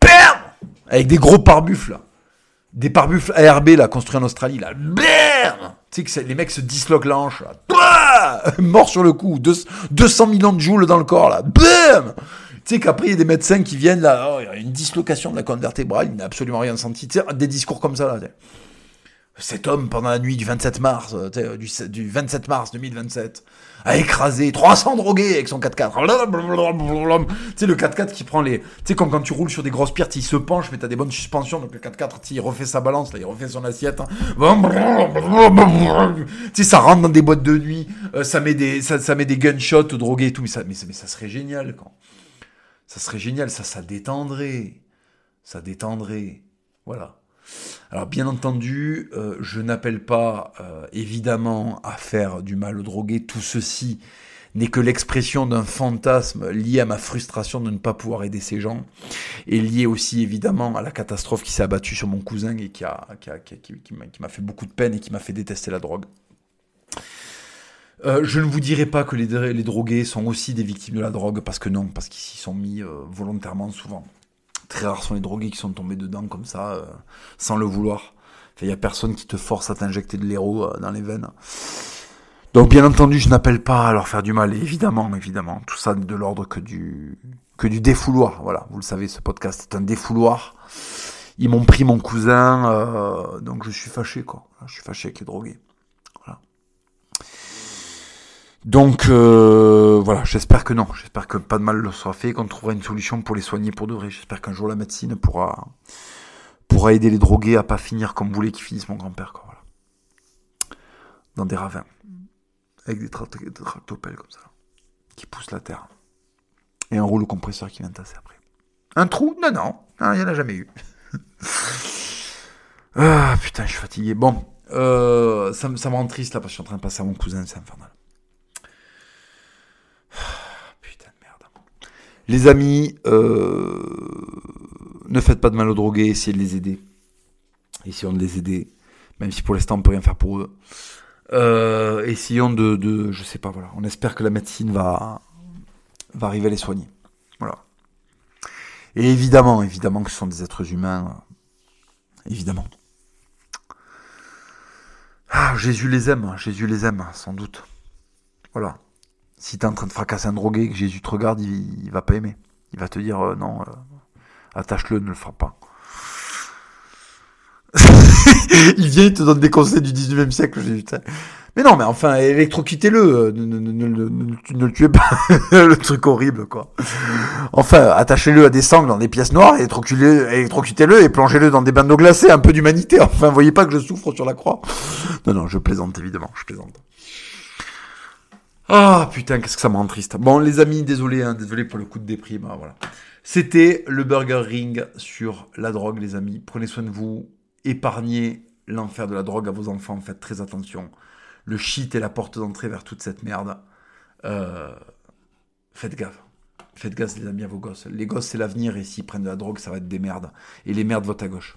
Speaker 1: PERM avec des gros pare-buffles, là. Des pare-buffles ARB, là, construits en Australie, là. BERM Tu sais que les mecs se disloquent la hanche, là. Mort sur le coup. 200 millions de joules dans le corps, là. BAM tu sais qu'après, il y a des médecins qui viennent là, oh, il y a une dislocation de la colonne vertébrale, il n'a absolument rien senti. Des discours comme ça, là. Cet homme, pendant la nuit du 27 mars, euh, du, du 27 mars 2027, a écrasé 300 drogués avec son 4x4. Tu sais, le 4x4 qui prend les... Tu sais, comme quand tu roules sur des grosses pierres, il se penche, mais t'as des bonnes suspensions, donc le 4x4, il refait sa balance, là, il refait son assiette. Hein. Tu sais, ça rentre dans des boîtes de nuit, euh, ça met des, ça, ça met des gunshots drogués et tout, mais ça, mais, mais ça serait génial, quand... Ça serait génial, ça, ça détendrait. Ça détendrait. Voilà. Alors bien entendu, euh, je n'appelle pas euh, évidemment à faire du mal aux drogués. Tout ceci n'est que l'expression d'un fantasme lié à ma frustration de ne pas pouvoir aider ces gens et lié aussi évidemment à la catastrophe qui s'est abattue sur mon cousin et qui a, qui, a, qui, qui m'a fait beaucoup de peine et qui m'a fait détester la drogue. Euh, je ne vous dirai pas que les, drogués sont aussi des victimes de la drogue, parce que non, parce qu'ils s'y sont mis euh, volontairement souvent. Très rares sont les drogués qui sont tombés dedans comme ça, euh, sans le vouloir. Il n'y a personne qui te force à t'injecter de l'héros dans les veines. Donc bien entendu, je n'appelle pas à leur faire du mal, évidemment, évidemment. Tout ça de l'ordre que du, que du défouloir. Voilà, vous le savez, ce podcast est un défouloir. Ils m'ont pris mon cousin, donc je suis fâché, quoi. Je suis fâché avec les drogués. Donc euh, voilà, j'espère que non, j'espère que pas de mal ne sera fait, qu'on trouvera une solution pour les soigner pour de vrai. J'espère qu'un jour la médecine pourra pourra aider les drogués à pas finir comme voulait qu'ils finissent mon grand-père, quoi. Voilà. Dans des ravins, avec des, tractopelles comme ça, qui poussent la terre, et un rouleau compresseur qui vient tasser après. Un trou? Non, non, il n'y en a jamais eu. ah putain, je suis fatigué. Bon, euh, ça, ça me rend triste là parce que je suis en train de passer à mon cousin, c'est infernal. Putain de merde. Les amis, euh, ne faites pas de mal aux drogués, essayez de les aider. Essayons de les aider, même si pour l'instant on peut rien faire pour eux. Euh, essayons de, de, je sais pas, voilà. On espère que la médecine va, va arriver à les soigner. Voilà. Et évidemment, évidemment que ce sont des êtres humains. Évidemment. Ah, Jésus les aime, Jésus les aime, sans doute. Voilà. Si t'es en train de fracasser un drogué, que Jésus te regarde, il, va pas aimer. Il va te dire euh, non, euh, attache-le, ne le frappe pas. il vient, il te donne des conseils du 19e siècle. Jésus. Mais non, mais enfin, électrocutez-le, euh, ne, ne, ne, ne, le tuez pas. le truc horrible, quoi. Enfin, attachez-le à des sangles dans des pièces noires, électrocutez-le et plongez-le dans des bains d'eau glacée, un peu d'humanité. Enfin, voyez pas que je souffre sur la croix. Non, non, je plaisante, évidemment, je plaisante. Ah putain, qu'est-ce que ça me rend triste. Bon, les amis, désolé, hein, désolé pour le coup de déprime. Hein, voilà. C'était le Burger Ring sur la drogue, les amis. Prenez soin de vous, épargnez l'enfer de la drogue à vos enfants, faites très attention. Le shit est la porte d'entrée vers toute cette merde. Euh, faites gaffe. Faites gaffe, les amis, à vos gosses. Les gosses, c'est l'avenir, et s'ils prennent de la drogue, ça va être des merdes. Et les merdes votent à gauche.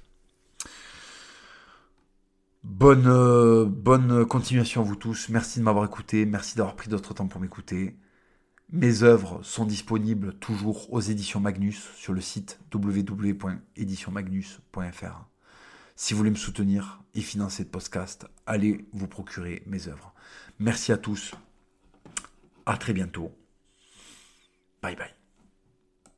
Speaker 1: Bonne, euh, bonne continuation à vous tous. Merci de m'avoir écouté. Merci d'avoir pris d'autres temps pour m'écouter. Mes œuvres sont disponibles toujours aux éditions Magnus sur le site www.éditionmagnus.fr. Si vous voulez me soutenir et financer le podcast, allez vous procurer mes œuvres. Merci à tous. À très bientôt. Bye bye.